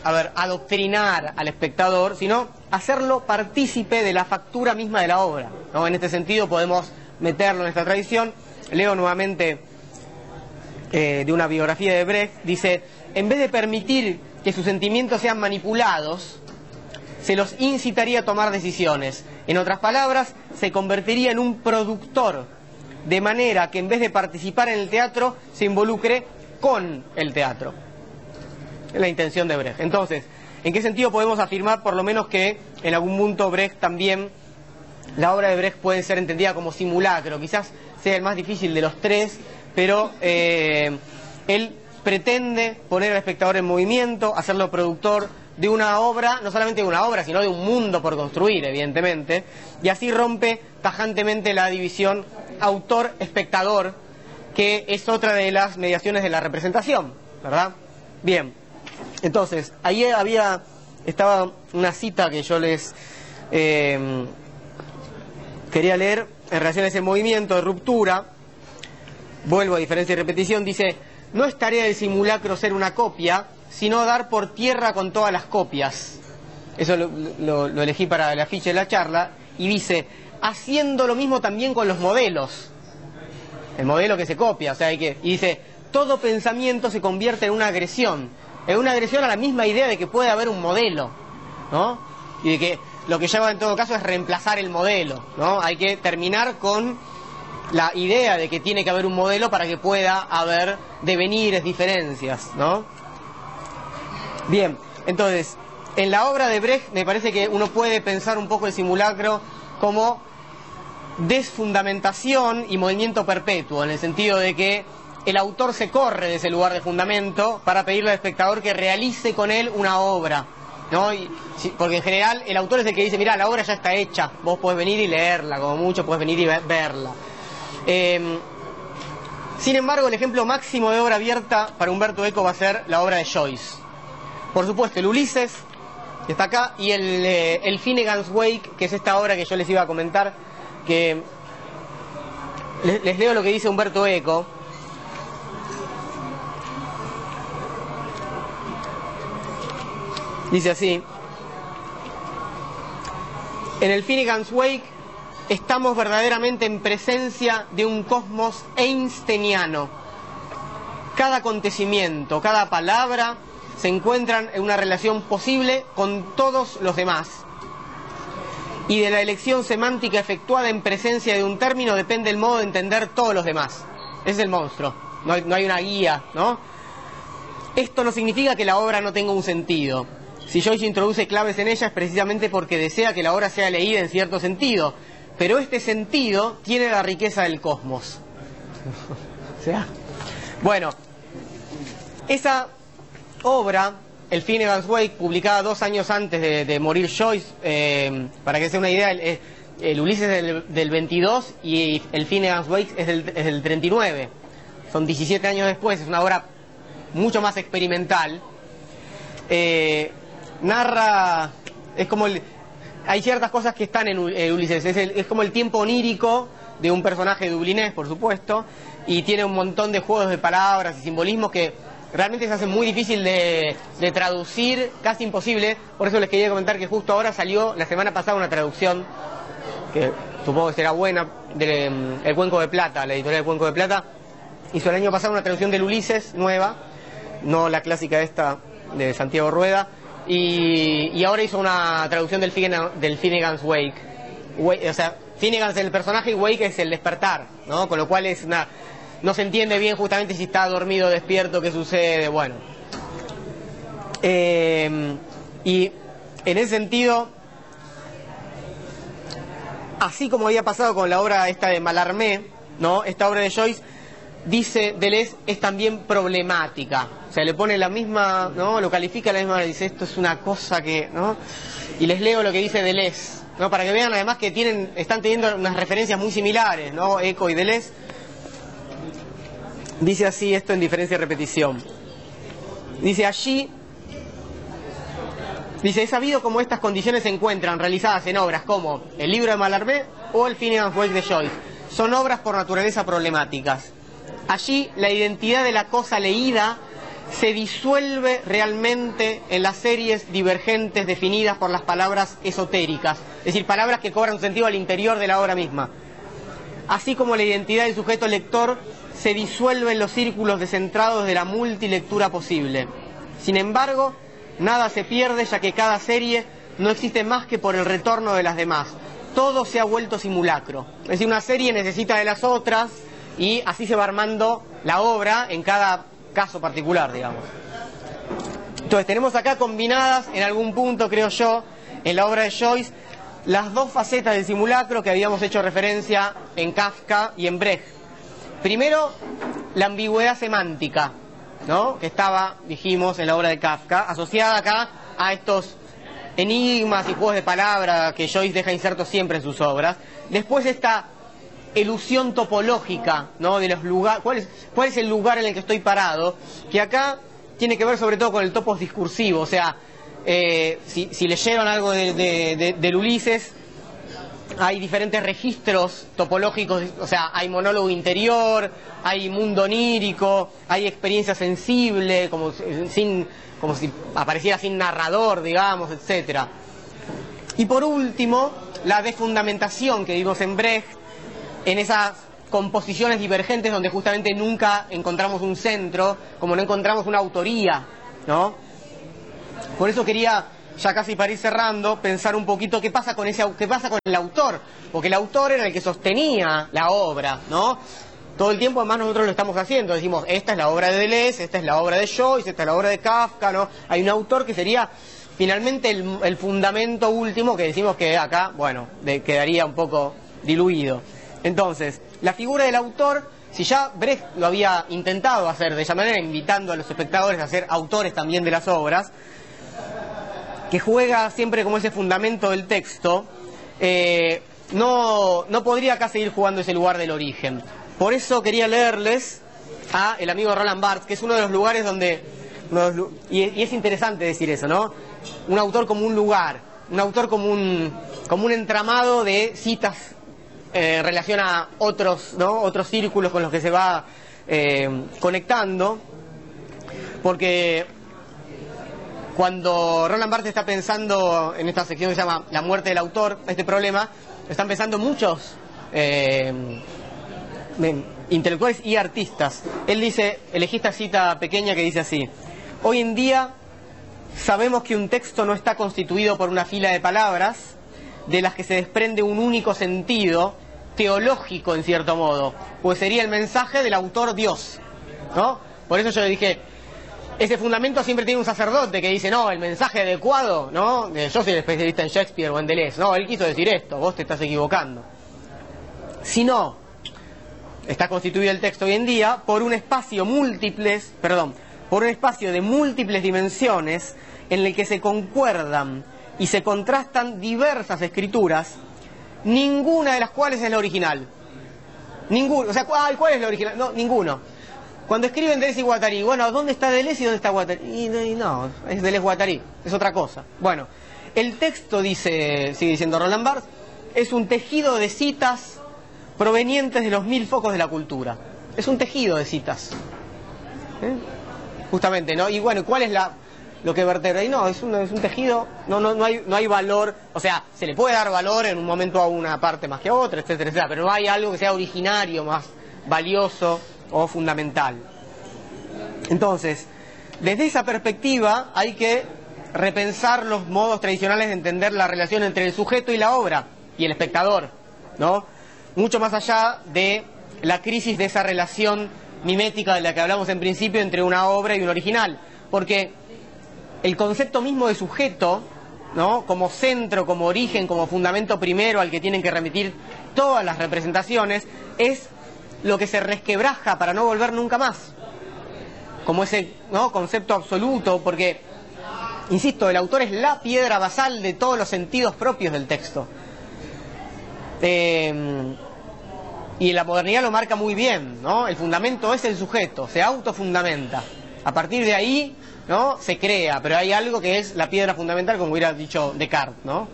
a ver, adoctrinar al espectador, sino hacerlo partícipe de la factura misma de la obra. ¿no? En este sentido podemos meterlo en esta tradición. Leo nuevamente eh, de una biografía de Brecht, dice, en vez de permitir que sus sentimientos sean manipulados, se los incitaría a tomar decisiones. En otras palabras, se convertiría en un productor, de manera que en vez de participar en el teatro, se involucre con el teatro la intención de Brecht. Entonces, ¿en qué sentido podemos afirmar por lo menos que en algún punto Brecht también, la obra de Brecht puede ser entendida como simulacro? Quizás sea el más difícil de los tres, pero eh, él pretende poner al espectador en movimiento, hacerlo productor de una obra, no solamente de una obra, sino de un mundo por construir, evidentemente, y así rompe tajantemente la división autor-espectador, que es otra de las mediaciones de la representación, ¿verdad? Bien. Entonces, ahí había, estaba una cita que yo les em, quería leer en relación a ese movimiento de ruptura. Vuelvo a diferencia y repetición, dice, no es tarea del simulacro ser una copia, sino dar por tierra con todas las copias. Eso lo, elegí para la ficha de la charla. Y dice, haciendo lo mismo también con los modelos. El modelo que se copia, o sea, hay que... Y dice, todo pensamiento se convierte en una agresión es una agresión a la misma idea de que puede haber un modelo, ¿no? Y de que lo que lleva en todo caso es reemplazar el modelo, ¿no? Hay que terminar con la idea de que tiene que haber un modelo para que pueda haber devenires, diferencias, ¿no? Bien, entonces, en la obra de Brecht me parece que uno puede pensar un poco el simulacro como desfundamentación y movimiento perpetuo, en el sentido de que el autor se corre de ese lugar de fundamento para pedirle al espectador que realice con él una obra. ¿No? porque en general el autor es el que dice, mira, la obra ya está hecha, vos podés venir y leerla, como mucho podés venir y verla. Em, sin embargo, el ejemplo máximo de obra abierta para Humberto Eco va a ser la obra de Joyce. Por supuesto, el Ulises, que está acá, y el, eh, el Finnegan's Wake, que es esta obra que yo les iba a comentar, que les leo lo que dice Humberto Eco. Dice así, en el Finnegan's Wake estamos verdaderamente en presencia de un cosmos einsteiniano. Cada acontecimiento, cada palabra se encuentran en una relación posible con todos los demás. Y de la elección semántica efectuada en presencia de un término depende el modo de entender todos los demás. Es el monstruo. No hay, no hay una guía, ¿no? Esto no significa que la obra no tenga un sentido si Joyce introduce claves en ella es precisamente porque desea que la obra sea leída en cierto sentido, pero este sentido tiene la riqueza del cosmos. o sea, bueno, esa obra, el Finnegan's Wake, publicada dos años antes de, morir Joyce, eh, para que sea una idea, el, Ulises es del, 22 y el Finnegan's Wake es del, es del 39. Son 17 años después, es una obra mucho más experimental. Eh, narra, es como el, hay ciertas cosas que están en Ulises, es, es, como el tiempo onírico de un personaje dublinés, por supuesto, y tiene un montón de juegos de palabras y simbolismos que realmente se hace muy difícil de, traducir, casi imposible, por eso les quería comentar que justo ahora salió la semana pasada una traducción, que supongo que será buena, del El Cuenco de Plata, la editorial del Cuenco de Plata, hizo el año pasado una traducción del Ulises nueva, no la clásica esta de Santiago Rueda, y, ahora hizo una traducción del, del Finnegan's Wake. O sea, Finnegan es el personaje y Wake es el despertar, ¿no? Con lo cual es una, no se entiende bien justamente si está dormido o despierto, qué sucede, bueno. Eh, y en ese sentido, así como había pasado con la obra esta de Malarmé, ¿no? Esta obra de Joyce dice Deleuze, es también problemática. O sea, le pone la misma, ¿no? Lo califica la misma, dice, esto es una cosa que, ¿no? Y les leo lo que dice Deleuze, ¿no? Para que vean además que tienen, están teniendo unas referencias muy similares, ¿no? Eco y Deleuze. Dice así esto en diferencia y repetición. Dice allí, dice, he sabido cómo estas condiciones se encuentran realizadas en obras como el libro de Mallarmé o el Finnegan's Wake de Joyce. Son obras por naturaleza problemáticas. Allí la identidad de la cosa leída se disuelve realmente en las series divergentes definidas por las palabras esotéricas, es decir, palabras que cobran sentido al interior de la obra misma. Así como la identidad del sujeto lector se disuelve en los círculos descentrados de la multilectura posible. Sin embargo, nada se pierde ya que cada serie no existe más que por el retorno de las demás. Todo se ha vuelto simulacro. Es decir, una serie necesita de las otras y así se va armando la obra en cada caso particular, digamos. Entonces tenemos acá combinadas en algún punto, creo yo, en la obra de Joyce, las dos facetas del simulacro que habíamos hecho referencia en Kafka y en Brecht. Primero, la ambigüedad semántica, ¿no? que estaba, dijimos, en la obra de Kafka, asociada acá a estos enigmas y juegos de palabras que Joyce deja insertos siempre en sus obras. Después esta elusión topológica, ¿no? De los lugares, ¿cuál es, ¿cuál es el lugar en el que estoy parado? Que acá tiene que ver sobre todo con el topos discursivo, o sea, eh, si, leyeron algo de, de, del Ulises, hay diferentes registros topológicos, o sea, hay monólogo interior, hay mundo onírico, hay experiencia sensible, como, si apareciera sin narrador, digamos, etcétera. Y por último, la defundamentación que vimos en Brecht, en esas composiciones divergentes donde justamente nunca encontramos un centro, como no encontramos una autoría, ¿no? Por eso quería, ya casi para ir cerrando, pensar un poquito qué pasa con ese qué pasa con el autor, porque el autor era el que sostenía la obra, ¿no? Todo el tiempo además nosotros lo estamos haciendo, decimos, esta es la obra de Deleuze, esta es la obra de Joyce, esta es la obra de Kafka, ¿no? Hay un autor que sería finalmente el, fundamento último que decimos que acá, bueno, quedaría un poco diluido. Entonces, la figura del autor, si ya Brecht lo había intentado hacer de esa manera, invitando a los espectadores a ser autores también de las obras, que juega siempre como ese fundamento del texto, eh, no, no podría acá seguir jugando ese lugar del origen. Por eso quería leerles a el amigo Roland Barthes, que es uno de los lugares donde, y, es interesante decir eso, ¿no? Un autor como un lugar, un autor como un, como un entramado de citas en relación a otros, ¿no? otros círculos con los que se va eh, conectando, porque cuando Roland Barthes está pensando en esta sección que se llama La muerte del autor, este problema, están pensando muchos eh, intelectuales y artistas. Él dice, elegí esta cita pequeña que dice así, hoy en día sabemos que un texto no está constituido por una fila de palabras, de las que se desprende un único sentido teológico en cierto modo, pues sería el mensaje del autor Dios, ¿no? Por eso yo dije, ese fundamento siempre tiene un sacerdote que dice, no, el mensaje adecuado, ¿no? Yo soy el especialista en Shakespeare o en Deleuze, no, él quiso decir esto, vos te estás equivocando. Si no, está constituido el texto hoy en día por un espacio múltiples, perdón, por un espacio de múltiples dimensiones en el que se concuerdan y se contrastan diversas escrituras, ninguna de las cuales es la original. Ninguno, o sea, ¿cuál es la original? No, ninguno. Cuando escriben Deleuze y Guattari, bueno, ¿dónde está Deleuze y dónde está Guattari? Y, no, es Deleuze Guattari, es otra cosa. Bueno, el texto, dice, sigue diciendo Roland Barthes, es un tejido de citas provenientes de los mil focos de la cultura. Es un tejido de citas. ¿Eh? Justamente, ¿no? Y bueno, ¿cuál es la, lo que vertebra. Y no, es un, es un tejido, no, no, no, hay, no hay valor, o sea, se le puede dar valor en un momento a una parte más que a otra, etcétera, etcétera, pero no hay algo que sea originario, más valioso o fundamental. Entonces, desde esa perspectiva hay que repensar los modos tradicionales de entender la relación entre el sujeto y la obra y el espectador, ¿no? Mucho más allá de la crisis de esa relación mimética de la que hablamos en principio entre una obra y un original, porque el concepto mismo de sujeto, ¿no? como centro, como origen, como fundamento primero al que tienen que remitir todas las representaciones, es lo que se resquebraja para no volver nunca más. Como ese ¿no? concepto absoluto, porque, insisto, el autor es la piedra basal de todos los sentidos propios del texto. Eh, y la modernidad lo marca muy bien, ¿no? El fundamento es el sujeto, se autofundamenta. A partir de ahí, ¿no? Se crea, pero hay algo que es la piedra fundamental, como hubiera dicho Descartes, ¿no?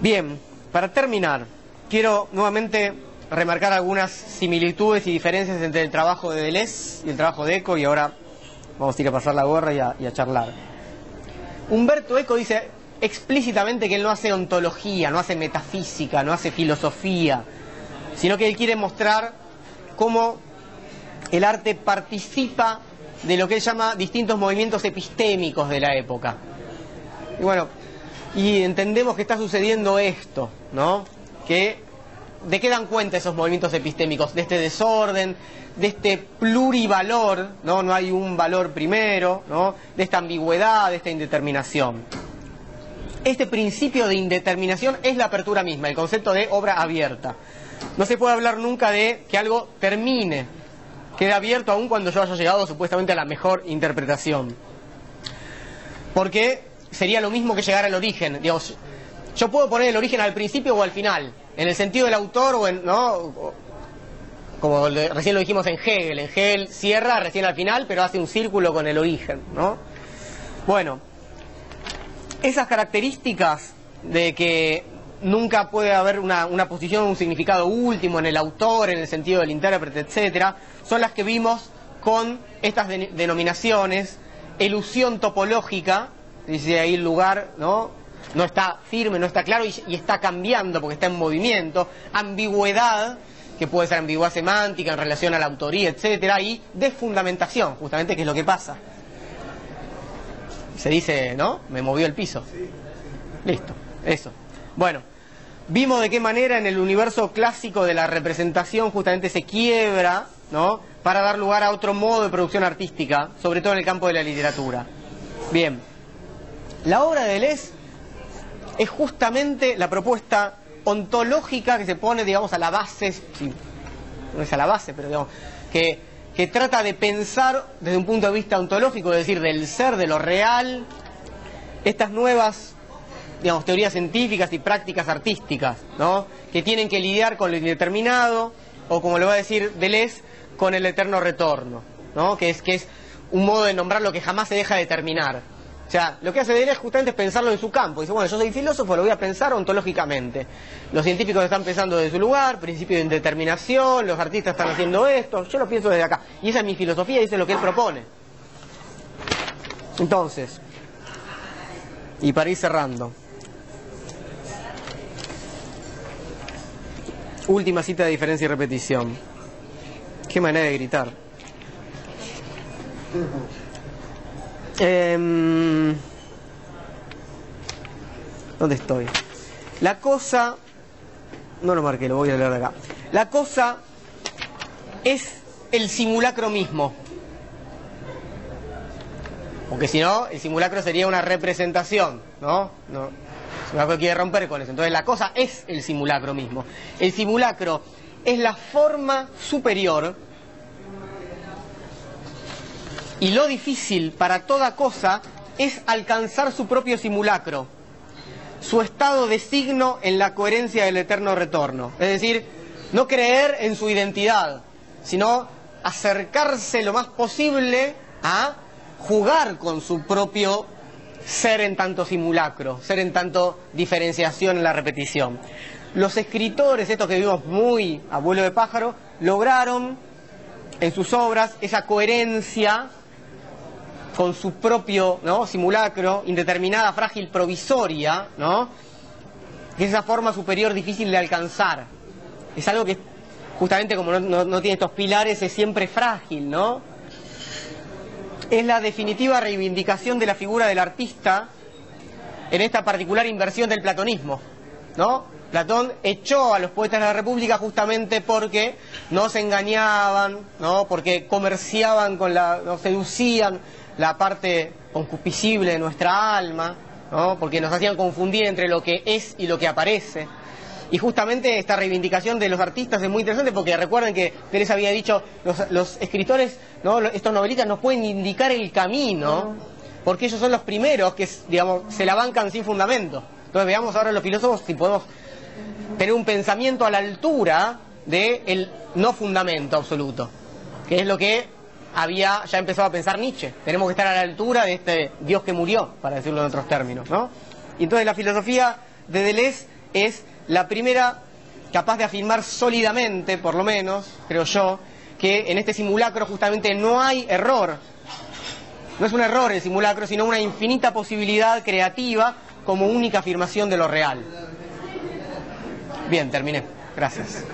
Bien, para terminar, quiero nuevamente remarcar algunas similitudes y diferencias entre el trabajo de Deleuze y el trabajo de Eco, y ahora vamos a ir a pasar la gorra y a, y a charlar. Humberto Eco dice explícitamente que él no hace ontología, no hace metafísica, no hace filosofía, sino que él quiere mostrar cómo el arte participa de lo que él llama distintos movimientos epistémicos de la época. Y bueno, y entendemos que está sucediendo esto, ¿no? Que ¿De qué dan cuenta esos movimientos epistémicos? De este desorden, de este plurivalor, ¿no? No hay un valor primero, ¿no? De esta ambigüedad, de esta indeterminación. Este principio de indeterminación es la apertura misma, el concepto de obra abierta. No se puede hablar nunca de que algo termine, quede abierto aun cuando yo haya llegado supuestamente a la mejor interpretación. Porque sería lo mismo que llegar al origen. Yo puedo poner el origen al principio o al final, en el sentido del autor o en, ¿no? Como recién lo dijimos en Hegel, en Hegel cierra recién al final, pero hace un círculo con el origen, ¿no? Bueno, esas características de que nunca puede haber una, una posición, un significado último en el autor, en el sentido del intérprete, etcétera, son las que vimos con estas denominaciones, elusión topológica, dice ahí el lugar, ¿no? no está firme, no está claro y, está cambiando porque está en movimiento, ambigüedad, que puede ser ambigüedad semántica en relación a la autoría, etcétera, y desfundamentación, justamente que es lo que pasa. Se dice, ¿no? Me movió el piso. Listo, eso. Bueno, vimos de qué manera en el universo clásico de la representación justamente se quiebra, ¿no? Para dar lugar a otro modo de producción artística, sobre todo en el campo de la literatura. Bien, la obra de Deleuze es justamente la propuesta ontológica que se pone, digamos, a la base, no es a la base, pero digamos, que, que trata de pensar desde un punto de vista ontológico, es decir, del ser, de lo real, estas nuevas, digamos, teorías científicas y prácticas artísticas, ¿no? Que tienen que lidiar con lo indeterminado, o como lo va a decir Deleuze, con el eterno retorno, ¿no? Que es, que es un modo de nombrar lo que jamás se deja de terminar. O sea, lo que hace Deleuze justamente es pensarlo en su campo. Dice, bueno, yo soy filósofo, lo voy a pensar ontológicamente. Los científicos están pensando desde su lugar, principio de indeterminación, los artistas están haciendo esto, yo lo pienso desde acá. Y esa es mi filosofía y eso es lo que él propone. Entonces, y para ir cerrando, última cita de diferencia y repetición. Qué manera de gritar. Em, ¿Dónde estoy? La cosa... No lo marqué, lo voy a leer acá. La cosa es el simulacro mismo. Porque si no, el simulacro sería una representación, ¿no? no el simulacro quiere romper con eso. Entonces la cosa es el simulacro mismo. El simulacro es la forma superior y lo difícil para toda cosa es alcanzar su propio simulacro, su estado de signo en la coherencia del eterno retorno. Es decir, no creer en su identidad, sino acercarse lo más posible a jugar con su propio ser en tanto simulacro, ser en tanto diferenciación en la repetición. Los escritores, estos que vimos muy abuelo de pájaro, lograron en sus obras esa coherencia con su propio ¿no? simulacro, indeterminada, frágil, provisoria, ¿no? que es esa forma superior difícil de alcanzar. Es algo que, justamente como no, no tiene estos pilares, es siempre frágil, ¿no? Es la definitiva reivindicación de la figura del artista en esta particular inversión del platonismo, ¿no? Platón echó a los poetas de la República justamente porque no se engañaban, ¿no? porque comerciaban con la, no seducían la parte concupiscible de nuestra alma, ¿no? porque nos hacían confundir entre lo que es y lo que aparece. Y justamente esta reivindicación de los artistas es muy interesante porque recuerden que Teresa había dicho, los, los escritores, ¿no? estos novelistas nos pueden indicar el camino, porque ellos son los primeros que digamos, se la bancan sin fundamento. Entonces veamos ahora los filósofos si podemos tener un pensamiento a la altura del no fundamento absoluto, que es lo que había ya empezado a pensar Nietzsche. Tenemos que estar a la altura de este Dios que murió, para decirlo en otros términos. ¿no? Y entonces la filosofía de Deleuze es la primera capaz de afirmar sólidamente, por lo menos, creo yo, que en este simulacro justamente no hay error. No es un error el simulacro, sino una infinita posibilidad creativa como única afirmación de lo real. Bien, terminé. Gracias.